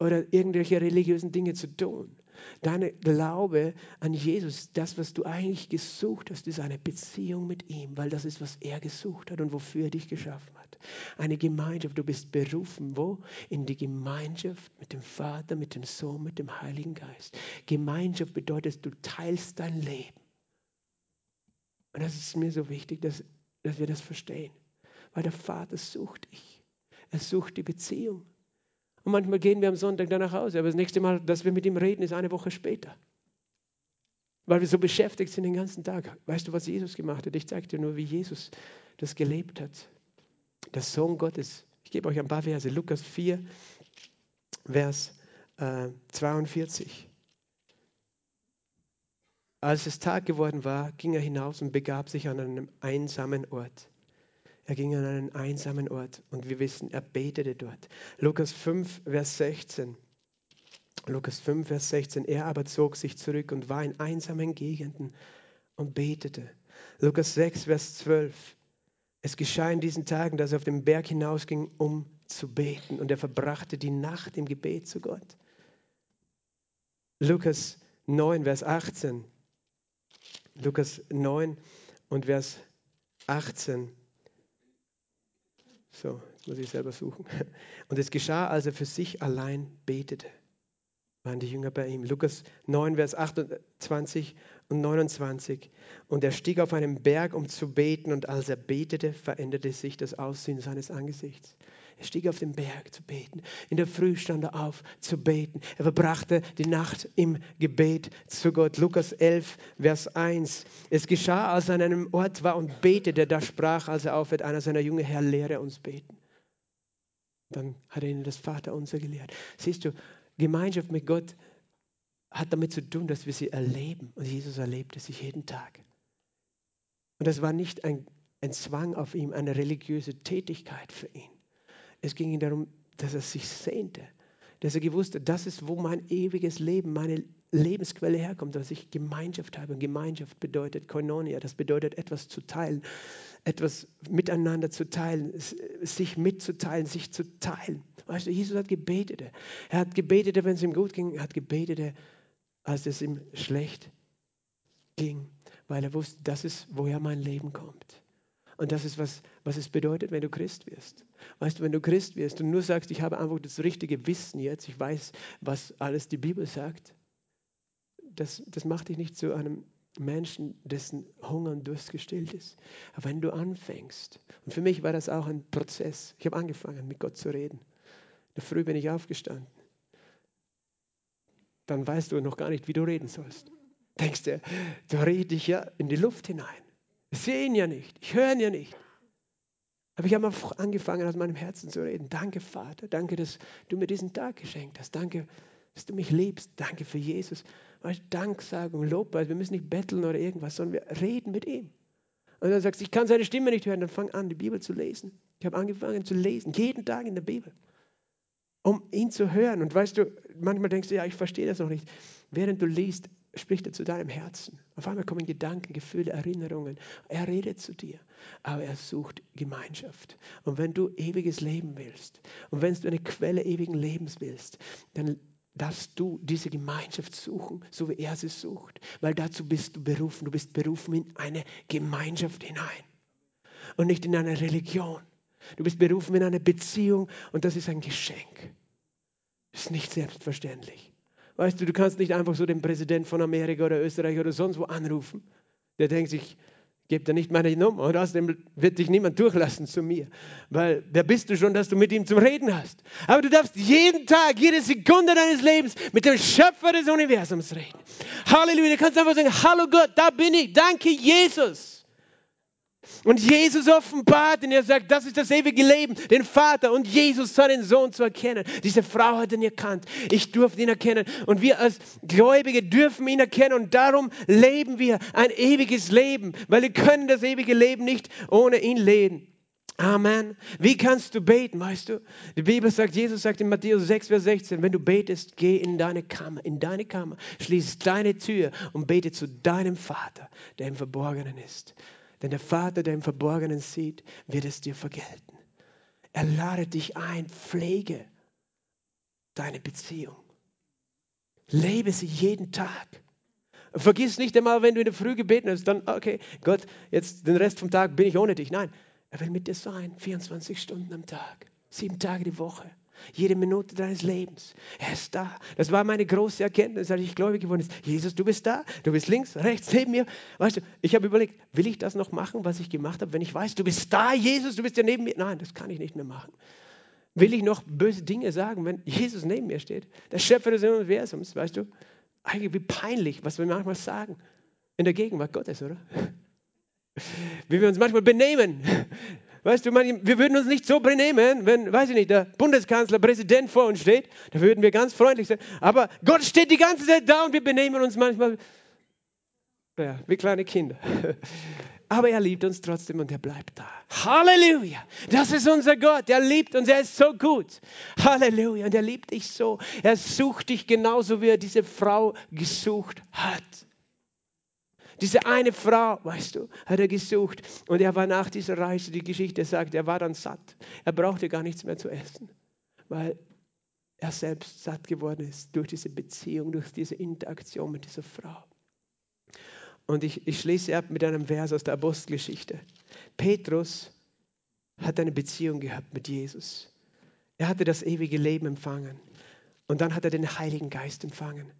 oder irgendwelche religiösen Dinge zu tun. Deine Glaube an Jesus, das, was du eigentlich gesucht hast, ist eine Beziehung mit ihm, weil das ist, was er gesucht hat und wofür er dich geschaffen hat. Eine Gemeinschaft, du bist berufen, wo? In die Gemeinschaft mit dem Vater, mit dem Sohn, mit dem Heiligen Geist. Gemeinschaft bedeutet, du teilst dein Leben. Und das ist mir so wichtig, dass, dass wir das verstehen. Weil der Vater sucht dich. Er sucht die Beziehung. Und manchmal gehen wir am Sonntag dann nach Hause, aber das nächste Mal, dass wir mit ihm reden, ist eine Woche später. Weil wir so beschäftigt sind den ganzen Tag. Weißt du, was Jesus gemacht hat? Ich zeige dir nur, wie Jesus das gelebt hat. Der Sohn Gottes. Ich gebe euch ein paar Verse. Lukas 4, Vers äh, 42. Als es Tag geworden war, ging er hinaus und begab sich an einem einsamen Ort. Er ging an einen einsamen Ort und wir wissen, er betete dort. Lukas 5, Vers 16. Lukas 5, Vers 16. Er aber zog sich zurück und war in einsamen Gegenden und betete. Lukas 6, Vers 12. Es geschah in diesen Tagen, dass er auf den Berg hinausging, um zu beten. Und er verbrachte die Nacht im Gebet zu Gott. Lukas 9, Vers 18. Lukas 9 und Vers 18. So, jetzt muss ich selber suchen. [laughs] Und es geschah, als er für sich allein betete. waren die Jünger bei ihm. Lukas 9, Vers 28 und 29. Und er stieg auf einen Berg, um zu beten, und als er betete, veränderte sich das Aussehen seines Angesichts. Er stieg auf den Berg zu beten. In der Früh stand er auf zu beten. Er verbrachte die Nacht im Gebet zu Gott. Lukas 11, Vers 1. Es geschah, als er an einem Ort war und betete, da sprach, als er aufhört, einer seiner Jünger, Herr, lehre uns beten. Dann hat er ihnen das Vaterunser gelehrt. Siehst du, Gemeinschaft mit Gott hat damit zu tun, dass wir sie erleben. Und Jesus erlebte sich jeden Tag. Und das war nicht ein, ein Zwang auf ihm, eine religiöse Tätigkeit für ihn. Es ging ihm darum, dass er sich sehnte, dass er gewusst hat, das ist, wo mein ewiges Leben, meine Lebensquelle herkommt, dass ich Gemeinschaft habe. Und Gemeinschaft bedeutet Koinonia, das bedeutet etwas zu teilen, etwas miteinander zu teilen, sich mitzuteilen, sich zu teilen. Weißt du, Jesus hat gebetet. Er hat gebetet, wenn es ihm gut ging. Er hat gebetet, als es ihm schlecht ging, weil er wusste, das ist, woher mein Leben kommt. Und das ist, was, was es bedeutet, wenn du Christ wirst. Weißt du, wenn du Christ wirst und nur sagst, ich habe einfach das richtige Wissen jetzt, ich weiß, was alles die Bibel sagt, das, das macht dich nicht zu einem Menschen, dessen Hunger und Durst gestillt ist. Aber wenn du anfängst, und für mich war das auch ein Prozess, ich habe angefangen, mit Gott zu reden. In der Früh bin ich aufgestanden. Dann weißt du noch gar nicht, wie du reden sollst. Denkst du, da rede ich ja in die Luft hinein. Sehe ihn ja nicht, ich höre ihn ja nicht. Aber ich habe angefangen, aus meinem Herzen zu reden. Danke, Vater. Danke, dass du mir diesen Tag geschenkt hast. Danke, dass du mich liebst. Danke für Jesus. Weißt, Danksagung, Lobpreis. Wir müssen nicht betteln oder irgendwas, sondern wir reden mit ihm. Und dann sagst du, ich kann seine Stimme nicht hören. Dann fang an, die Bibel zu lesen. Ich habe angefangen zu lesen, jeden Tag in der Bibel, um ihn zu hören. Und weißt du, manchmal denkst du, ja, ich verstehe das noch nicht. Während du liest, spricht er zu deinem Herzen. Auf einmal kommen Gedanken, Gefühle, Erinnerungen. Er redet zu dir, aber er sucht Gemeinschaft. Und wenn du ewiges Leben willst und wenn du eine Quelle ewigen Lebens willst, dann darfst du diese Gemeinschaft suchen, so wie er sie sucht. Weil dazu bist du berufen. Du bist berufen in eine Gemeinschaft hinein und nicht in eine Religion. Du bist berufen in eine Beziehung und das ist ein Geschenk. Ist nicht selbstverständlich. Weißt du, du kannst nicht einfach so den Präsident von Amerika oder Österreich oder sonst wo anrufen. Der denkt sich, gebe dir nicht meine Nummer und außerdem wird dich niemand durchlassen zu mir. Weil wer bist du schon, dass du mit ihm zum Reden hast? Aber du darfst jeden Tag, jede Sekunde deines Lebens mit dem Schöpfer des Universums reden. Halleluja, du kannst einfach sagen, hallo Gott, da bin ich, danke Jesus. Und Jesus offenbart und er sagt, das ist das ewige Leben, den Vater und Jesus, seinen Sohn zu erkennen. Diese Frau hat ihn erkannt. Ich durfte ihn erkennen. Und wir als Gläubige dürfen ihn erkennen. Und darum leben wir ein ewiges Leben, weil wir können das ewige Leben nicht ohne ihn leben. Amen. Wie kannst du beten, weißt du? Die Bibel sagt, Jesus sagt in Matthäus 6, Vers 16, wenn du betest, geh in deine Kammer, in deine Kammer, schließ deine Tür und bete zu deinem Vater, der im Verborgenen ist. Denn der Vater, der im Verborgenen sieht, wird es dir vergelten. Er ladet dich ein, pflege deine Beziehung. Lebe sie jeden Tag. Vergiss nicht einmal, wenn du in der Früh gebeten hast, dann, okay, Gott, jetzt den Rest vom Tag bin ich ohne dich. Nein, er will mit dir sein, 24 Stunden am Tag, sieben Tage die Woche. Jede Minute deines Lebens. Er ist da. Das war meine große Erkenntnis, als ich gläubig geworden bin. Jesus, du bist da. Du bist links, rechts, neben mir. Weißt du, ich habe überlegt, will ich das noch machen, was ich gemacht habe, wenn ich weiß, du bist da, Jesus, du bist ja neben mir? Nein, das kann ich nicht mehr machen. Will ich noch böse Dinge sagen, wenn Jesus neben mir steht? Der Schöpfer des Universums, weißt du? Eigentlich wie peinlich, was wir manchmal sagen. In der Gegenwart Gottes, oder? Wie wir uns manchmal benehmen. Weißt du, wir würden uns nicht so benehmen, wenn, weiß ich nicht, der Bundeskanzler, Präsident vor uns steht. Da würden wir ganz freundlich sein. Aber Gott steht die ganze Zeit da und wir benehmen uns manchmal ja, wie kleine Kinder. [laughs] Aber er liebt uns trotzdem und er bleibt da. Halleluja! Das ist unser Gott. Er liebt uns. Er ist so gut. Halleluja! Und er liebt dich so. Er sucht dich genauso, wie er diese Frau gesucht hat. Diese eine Frau, weißt du, hat er gesucht. Und er war nach dieser Reise, die Geschichte sagt, er war dann satt. Er brauchte gar nichts mehr zu essen, weil er selbst satt geworden ist durch diese Beziehung, durch diese Interaktion mit dieser Frau. Und ich, ich schließe ab mit einem Vers aus der Apostelgeschichte. Petrus hat eine Beziehung gehabt mit Jesus. Er hatte das ewige Leben empfangen. Und dann hat er den Heiligen Geist empfangen.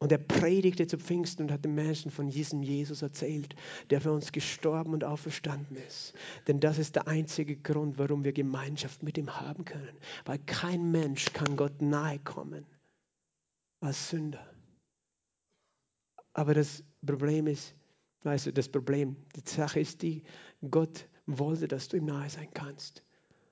Und er predigte zu Pfingsten und hat den Menschen von diesem Jesus erzählt, der für uns gestorben und auferstanden ist. Denn das ist der einzige Grund, warum wir Gemeinschaft mit ihm haben können. Weil kein Mensch kann Gott nahe kommen als Sünder. Aber das Problem ist, weißt du, das Problem, die Sache ist die, Gott wollte, dass du ihm nahe sein kannst.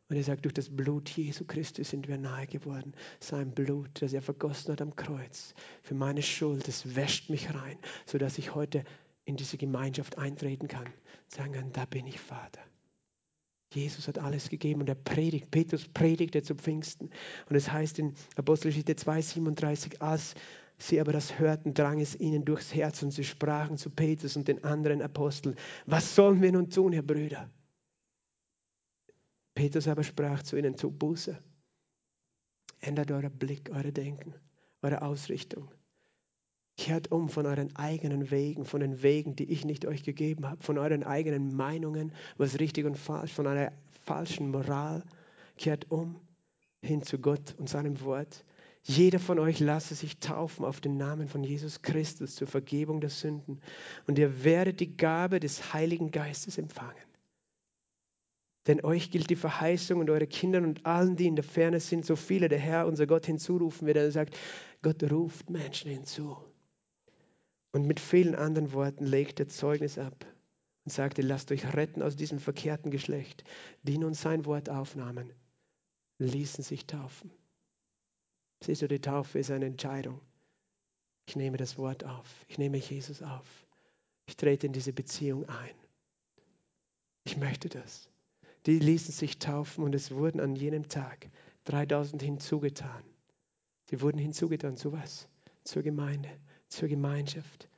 Und er sagt, durch das Blut Jesu Christi sind wir nahe geworden. Sein Blut, das er vergossen hat am Kreuz, für meine Schuld, das wäscht mich rein, sodass ich heute in diese Gemeinschaft eintreten kann. Sagen kann, da bin ich Vater. Jesus hat alles gegeben und er predigt. Petrus predigte zu Pfingsten. Und es heißt in Apostelgeschichte 2,37, als sie aber das hörten, drang es ihnen durchs Herz und sie sprachen zu Petrus und den anderen Aposteln, was sollen wir nun tun, Herr Brüder? Petrus aber sprach zu ihnen, zu Buße. Ändert euren Blick, eure Denken, eure Ausrichtung. Kehrt um von euren eigenen Wegen, von den Wegen, die ich nicht euch gegeben habe, von euren eigenen Meinungen, was richtig und falsch, von einer falschen Moral. Kehrt um hin zu Gott und seinem Wort. Jeder von euch lasse sich taufen auf den Namen von Jesus Christus zur Vergebung der Sünden und ihr werdet die Gabe des Heiligen Geistes empfangen. Denn euch gilt die Verheißung und eure Kindern und allen, die in der Ferne sind, so viele der Herr, unser Gott, hinzurufen wird. Er sagt, Gott ruft Menschen hinzu. Und mit vielen anderen Worten legt er Zeugnis ab und sagte, lasst euch retten aus diesem verkehrten Geschlecht. Die nun sein Wort aufnahmen, ließen sich taufen. Siehst du, die Taufe ist eine Entscheidung. Ich nehme das Wort auf. Ich nehme Jesus auf. Ich trete in diese Beziehung ein. Ich möchte das die ließen sich taufen und es wurden an jenem Tag 3000 hinzugetan. Sie wurden hinzugetan zu was? Zur Gemeinde, zur Gemeinschaft.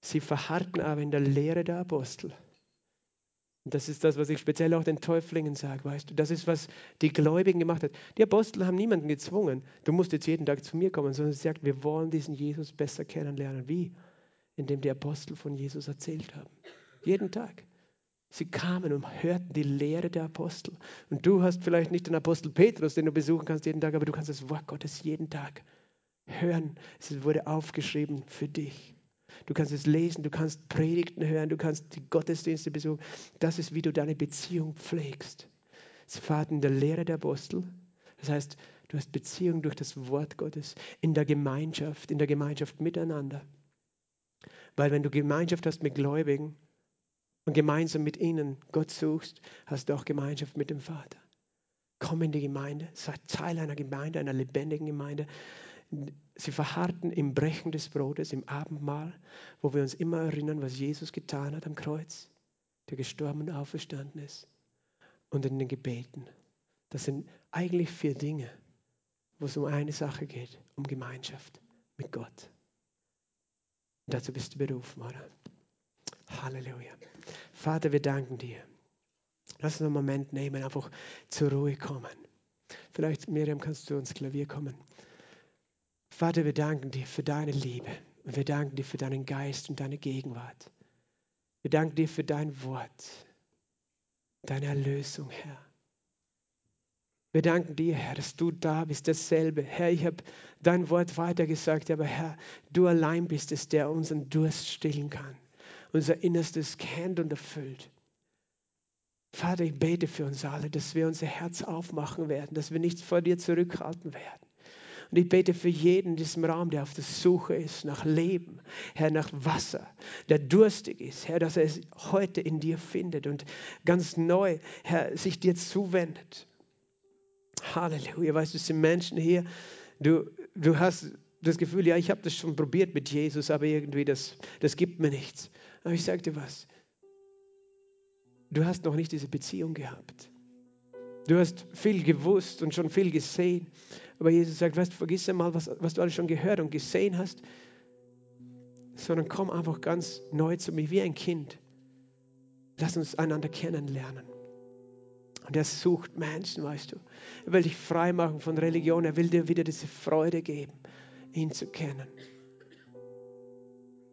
Sie verharrten aber in der Lehre der Apostel. Und das ist das, was ich speziell auch den Täuflingen sage, weißt du. Das ist, was die Gläubigen gemacht haben. Die Apostel haben niemanden gezwungen, du musst jetzt jeden Tag zu mir kommen, sondern sie sagt, wir wollen diesen Jesus besser kennenlernen. Wie? Indem die Apostel von Jesus erzählt haben. Jeden Tag. Sie kamen und hörten die Lehre der Apostel. Und du hast vielleicht nicht den Apostel Petrus, den du besuchen kannst jeden Tag, aber du kannst das Wort Gottes jeden Tag hören. Es wurde aufgeschrieben für dich. Du kannst es lesen, du kannst Predigten hören, du kannst die Gottesdienste besuchen. Das ist, wie du deine Beziehung pflegst. Sie fahren in der Lehre der Apostel. Das heißt, du hast Beziehung durch das Wort Gottes in der Gemeinschaft, in der Gemeinschaft miteinander. Weil wenn du Gemeinschaft hast mit Gläubigen, und gemeinsam mit ihnen Gott suchst, hast du auch Gemeinschaft mit dem Vater. Komm in die Gemeinde, sei Teil einer Gemeinde, einer lebendigen Gemeinde. Sie verharrten im Brechen des Brotes, im Abendmahl, wo wir uns immer erinnern, was Jesus getan hat am Kreuz, der gestorben und auferstanden ist. Und in den Gebeten. Das sind eigentlich vier Dinge, wo es um eine Sache geht, um Gemeinschaft mit Gott. Und dazu bist du berufen, oder? Halleluja. Vater, wir danken dir. Lass uns einen Moment nehmen, einfach zur Ruhe kommen. Vielleicht, Miriam, kannst du ins Klavier kommen. Vater, wir danken dir für deine Liebe und wir danken dir für deinen Geist und deine Gegenwart. Wir danken dir für dein Wort, deine Erlösung, Herr. Wir danken dir, Herr, dass du da bist, dasselbe. Herr, ich habe dein Wort weitergesagt, aber Herr, du allein bist es, der unseren Durst stillen kann unser Innerstes kennt und erfüllt. Vater, ich bete für uns alle, dass wir unser Herz aufmachen werden, dass wir nichts vor dir zurückhalten werden. Und ich bete für jeden in diesem Raum, der auf der Suche ist nach Leben, Herr, nach Wasser, der durstig ist, Herr, dass er es heute in dir findet und ganz neu, Herr, sich dir zuwendet. Halleluja, weißt du, es sind Menschen hier, du, du hast das Gefühl, ja, ich habe das schon probiert mit Jesus, aber irgendwie, das, das gibt mir nichts. Aber ich sage dir was, du hast noch nicht diese Beziehung gehabt. Du hast viel gewusst und schon viel gesehen. Aber Jesus sagt, weißt, vergiss einmal, was, was du alles schon gehört und gesehen hast, sondern komm einfach ganz neu zu mir, wie ein Kind. Lass uns einander kennenlernen. Und er sucht Menschen, weißt du. Er will dich frei machen von Religion. Er will dir wieder diese Freude geben, ihn zu kennen.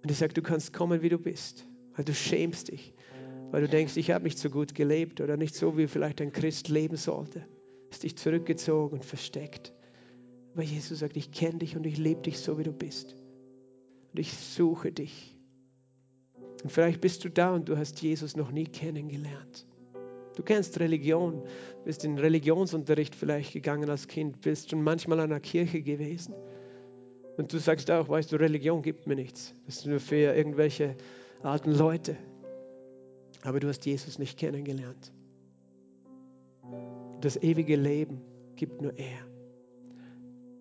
Und er sagt, du kannst kommen, wie du bist, weil du schämst dich, weil du denkst, ich habe nicht so gut gelebt oder nicht so, wie vielleicht ein Christ leben sollte. Hast dich zurückgezogen und versteckt. Weil Jesus sagt, ich kenne dich und ich liebe dich so, wie du bist. Und ich suche dich. Und vielleicht bist du da und du hast Jesus noch nie kennengelernt. Du kennst Religion, bist in Religionsunterricht vielleicht gegangen als Kind, bist schon manchmal an einer Kirche gewesen. Und du sagst auch, weißt du, Religion gibt mir nichts. Das ist nur für irgendwelche alten Leute. Aber du hast Jesus nicht kennengelernt. Das ewige Leben gibt nur er.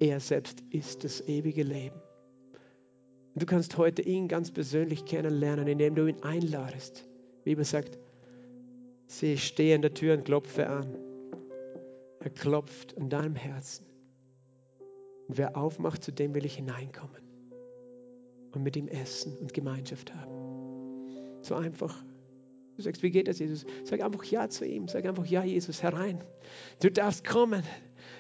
Er selbst ist das ewige Leben. Und du kannst heute ihn ganz persönlich kennenlernen, indem du ihn einladest. Die Bibel sagt, ich stehe an der Tür und klopfe an. Er klopft an deinem Herzen. Und wer aufmacht, zu dem will ich hineinkommen und mit ihm essen und Gemeinschaft haben. So einfach. Du sagst, wie geht das, Jesus? Sag einfach Ja zu ihm. Sag einfach Ja, Jesus, herein. Du darfst kommen.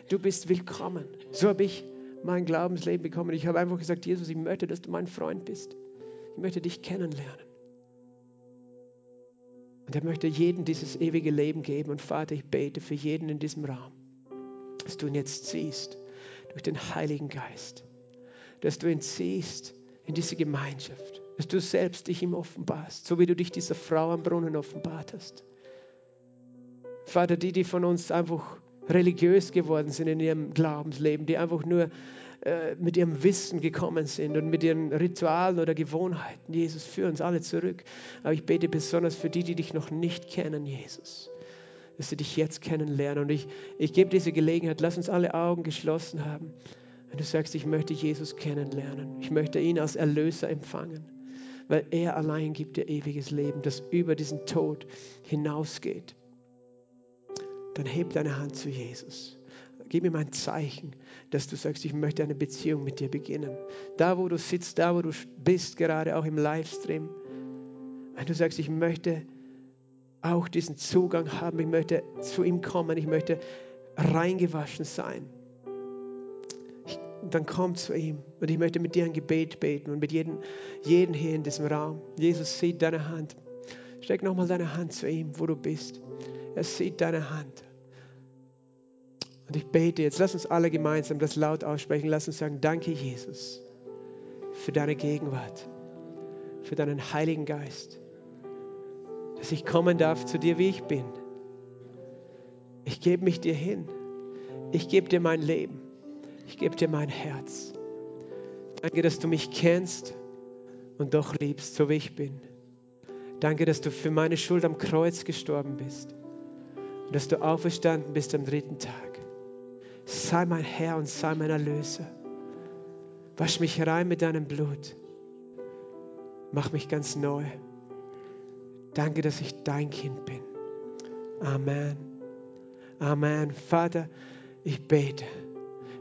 Du bist willkommen. So habe ich mein Glaubensleben bekommen. Ich habe einfach gesagt, Jesus, ich möchte, dass du mein Freund bist. Ich möchte dich kennenlernen. Und er möchte jedem dieses ewige Leben geben. Und Vater, ich bete für jeden in diesem Raum, dass du ihn jetzt siehst durch den Heiligen Geist, dass du ihn ziehst in diese Gemeinschaft, dass du selbst dich ihm offenbarst, so wie du dich dieser Frau am Brunnen offenbart hast. Vater, die, die von uns einfach religiös geworden sind in ihrem Glaubensleben, die einfach nur äh, mit ihrem Wissen gekommen sind und mit ihren Ritualen oder Gewohnheiten. Jesus, führ uns alle zurück. Aber ich bete besonders für die, die dich noch nicht kennen, Jesus dass sie dich jetzt kennenlernen. Und ich, ich gebe diese Gelegenheit, lass uns alle Augen geschlossen haben. Wenn du sagst, ich möchte Jesus kennenlernen, ich möchte ihn als Erlöser empfangen, weil er allein gibt dir ewiges Leben, das über diesen Tod hinausgeht, dann heb deine Hand zu Jesus. Gib ihm ein Zeichen, dass du sagst, ich möchte eine Beziehung mit dir beginnen. Da, wo du sitzt, da, wo du bist, gerade auch im Livestream. Wenn du sagst, ich möchte auch diesen Zugang haben. Ich möchte zu ihm kommen. Ich möchte reingewaschen sein. Ich, dann komm zu ihm und ich möchte mit dir ein Gebet beten und mit jedem, jedem hier in diesem Raum. Jesus sieht deine Hand. Steck nochmal deine Hand zu ihm, wo du bist. Er sieht deine Hand. Und ich bete jetzt, lass uns alle gemeinsam das laut aussprechen. Lass uns sagen, danke Jesus für deine Gegenwart, für deinen Heiligen Geist dass ich kommen darf zu dir, wie ich bin. Ich gebe mich dir hin. Ich gebe dir mein Leben. Ich gebe dir mein Herz. Danke, dass du mich kennst und doch liebst, so wie ich bin. Danke, dass du für meine Schuld am Kreuz gestorben bist und dass du auferstanden bist am dritten Tag. Sei mein Herr und sei mein Erlöser. Wasch mich rein mit deinem Blut. Mach mich ganz neu. Danke, dass ich dein Kind bin. Amen. Amen. Vater, ich bete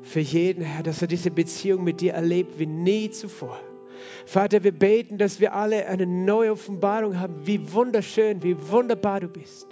für jeden, Herr, dass er diese Beziehung mit dir erlebt wie nie zuvor. Vater, wir beten, dass wir alle eine neue Offenbarung haben, wie wunderschön, wie wunderbar du bist,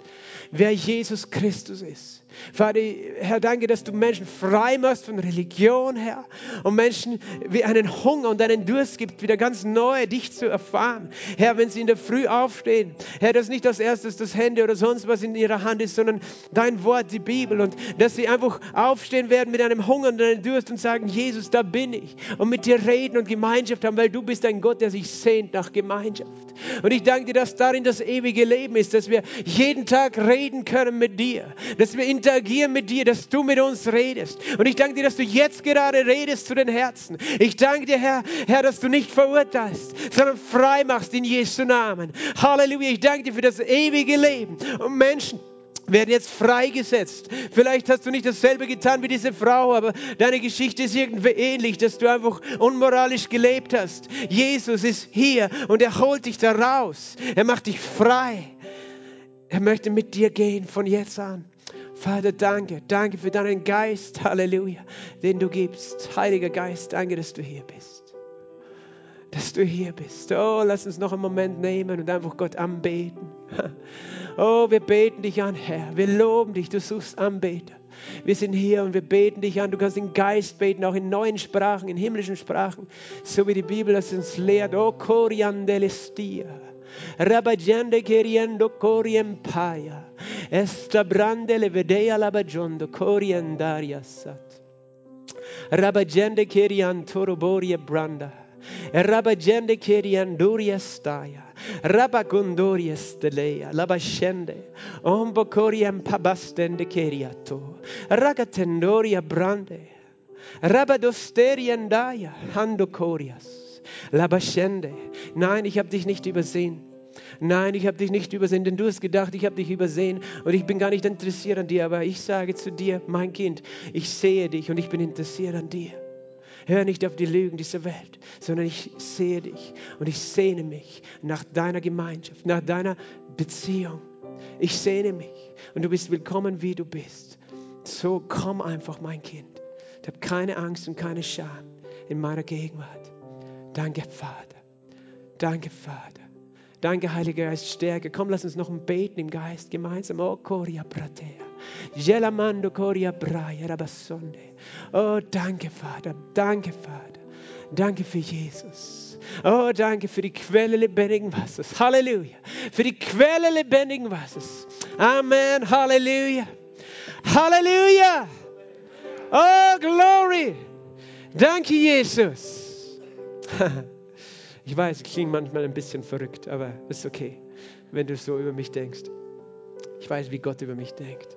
wer Jesus Christus ist. Vater, Herr, danke, dass du Menschen frei machst von Religion, Herr, und Menschen wie einen Hunger und einen Durst gibt, wieder ganz neu dich zu erfahren. Herr, wenn sie in der Früh aufstehen, Herr, dass nicht als erstes das Handy oder sonst was in ihrer Hand ist, sondern dein Wort, die Bibel, und dass sie einfach aufstehen werden mit einem Hunger und einem Durst und sagen, Jesus, da bin ich, und mit dir reden und Gemeinschaft haben, weil du bist ein Gott, der sich sehnt nach Gemeinschaft. Und ich danke dir, dass darin das ewige Leben ist, dass wir jeden Tag reden können mit dir, dass wir interagieren mit dir, dass du mit uns redest. Und ich danke dir, dass du jetzt gerade redest zu den Herzen. Ich danke dir, Herr, Herr, dass du nicht verurteilst, sondern frei machst in Jesu Namen. Halleluja. Ich danke dir für das ewige Leben und Menschen werden jetzt freigesetzt. Vielleicht hast du nicht dasselbe getan wie diese Frau, aber deine Geschichte ist irgendwie ähnlich, dass du einfach unmoralisch gelebt hast. Jesus ist hier und er holt dich da raus. Er macht dich frei. Er möchte mit dir gehen von jetzt an. Vater, danke, danke für deinen Geist, Halleluja, den du gibst. Heiliger Geist, danke, dass du hier bist. Dass du hier bist. Oh, lass uns noch einen Moment nehmen und einfach Gott anbeten. [laughs] Oh, wir beten dich an, Herr. Wir loben dich. Du suchst Anbeter. Wir sind hier und wir beten dich an. Du kannst in Geist beten, auch in neuen Sprachen, in himmlischen Sprachen, so wie die Bibel es uns lehrt. Oh, Coriandelestia. Rabagende queriendo coriempaya. Esta brande le vedea la bajondo coriandaria sat. Rabagende kerian toroboria branda. Rabagende kerian doria staya. Rabagundoria stelea. Labashende. Ombokoriam pabastende keriato. Ragatendoria brande. Rabadosteriandaya. Handokorias. Labashende. Nein, ich habe dich nicht übersehen. Nein, ich habe dich nicht übersehen, denn du hast gedacht, ich habe dich übersehen und ich bin gar nicht interessiert an dir, aber ich sage zu dir, mein Kind, ich sehe dich und ich bin interessiert an dir. Hör nicht auf die Lügen dieser Welt, sondern ich sehe dich und ich sehne mich nach deiner Gemeinschaft, nach deiner Beziehung. Ich sehne mich und du bist willkommen, wie du bist. So komm einfach, mein Kind. Ich habe keine Angst und keine Scham in meiner Gegenwart. Danke, Vater. Danke, Vater. Danke, Heiliger Geist, Stärke. Komm, lass uns noch beten im Geist gemeinsam. Oh, Koria Pratea. Gelamando Koria Braia Rabassonde. Oh, danke, Vater. Danke, Vater. Danke für Jesus. Oh, danke für die Quelle lebendigen Wassers. Halleluja. Für die Quelle lebendigen Wassers. Amen. Halleluja. Halleluja. Oh, Glory. Danke, Jesus. [laughs] Ich weiß, ich klinge manchmal ein bisschen verrückt, aber es ist okay, wenn du so über mich denkst. Ich weiß, wie Gott über mich denkt.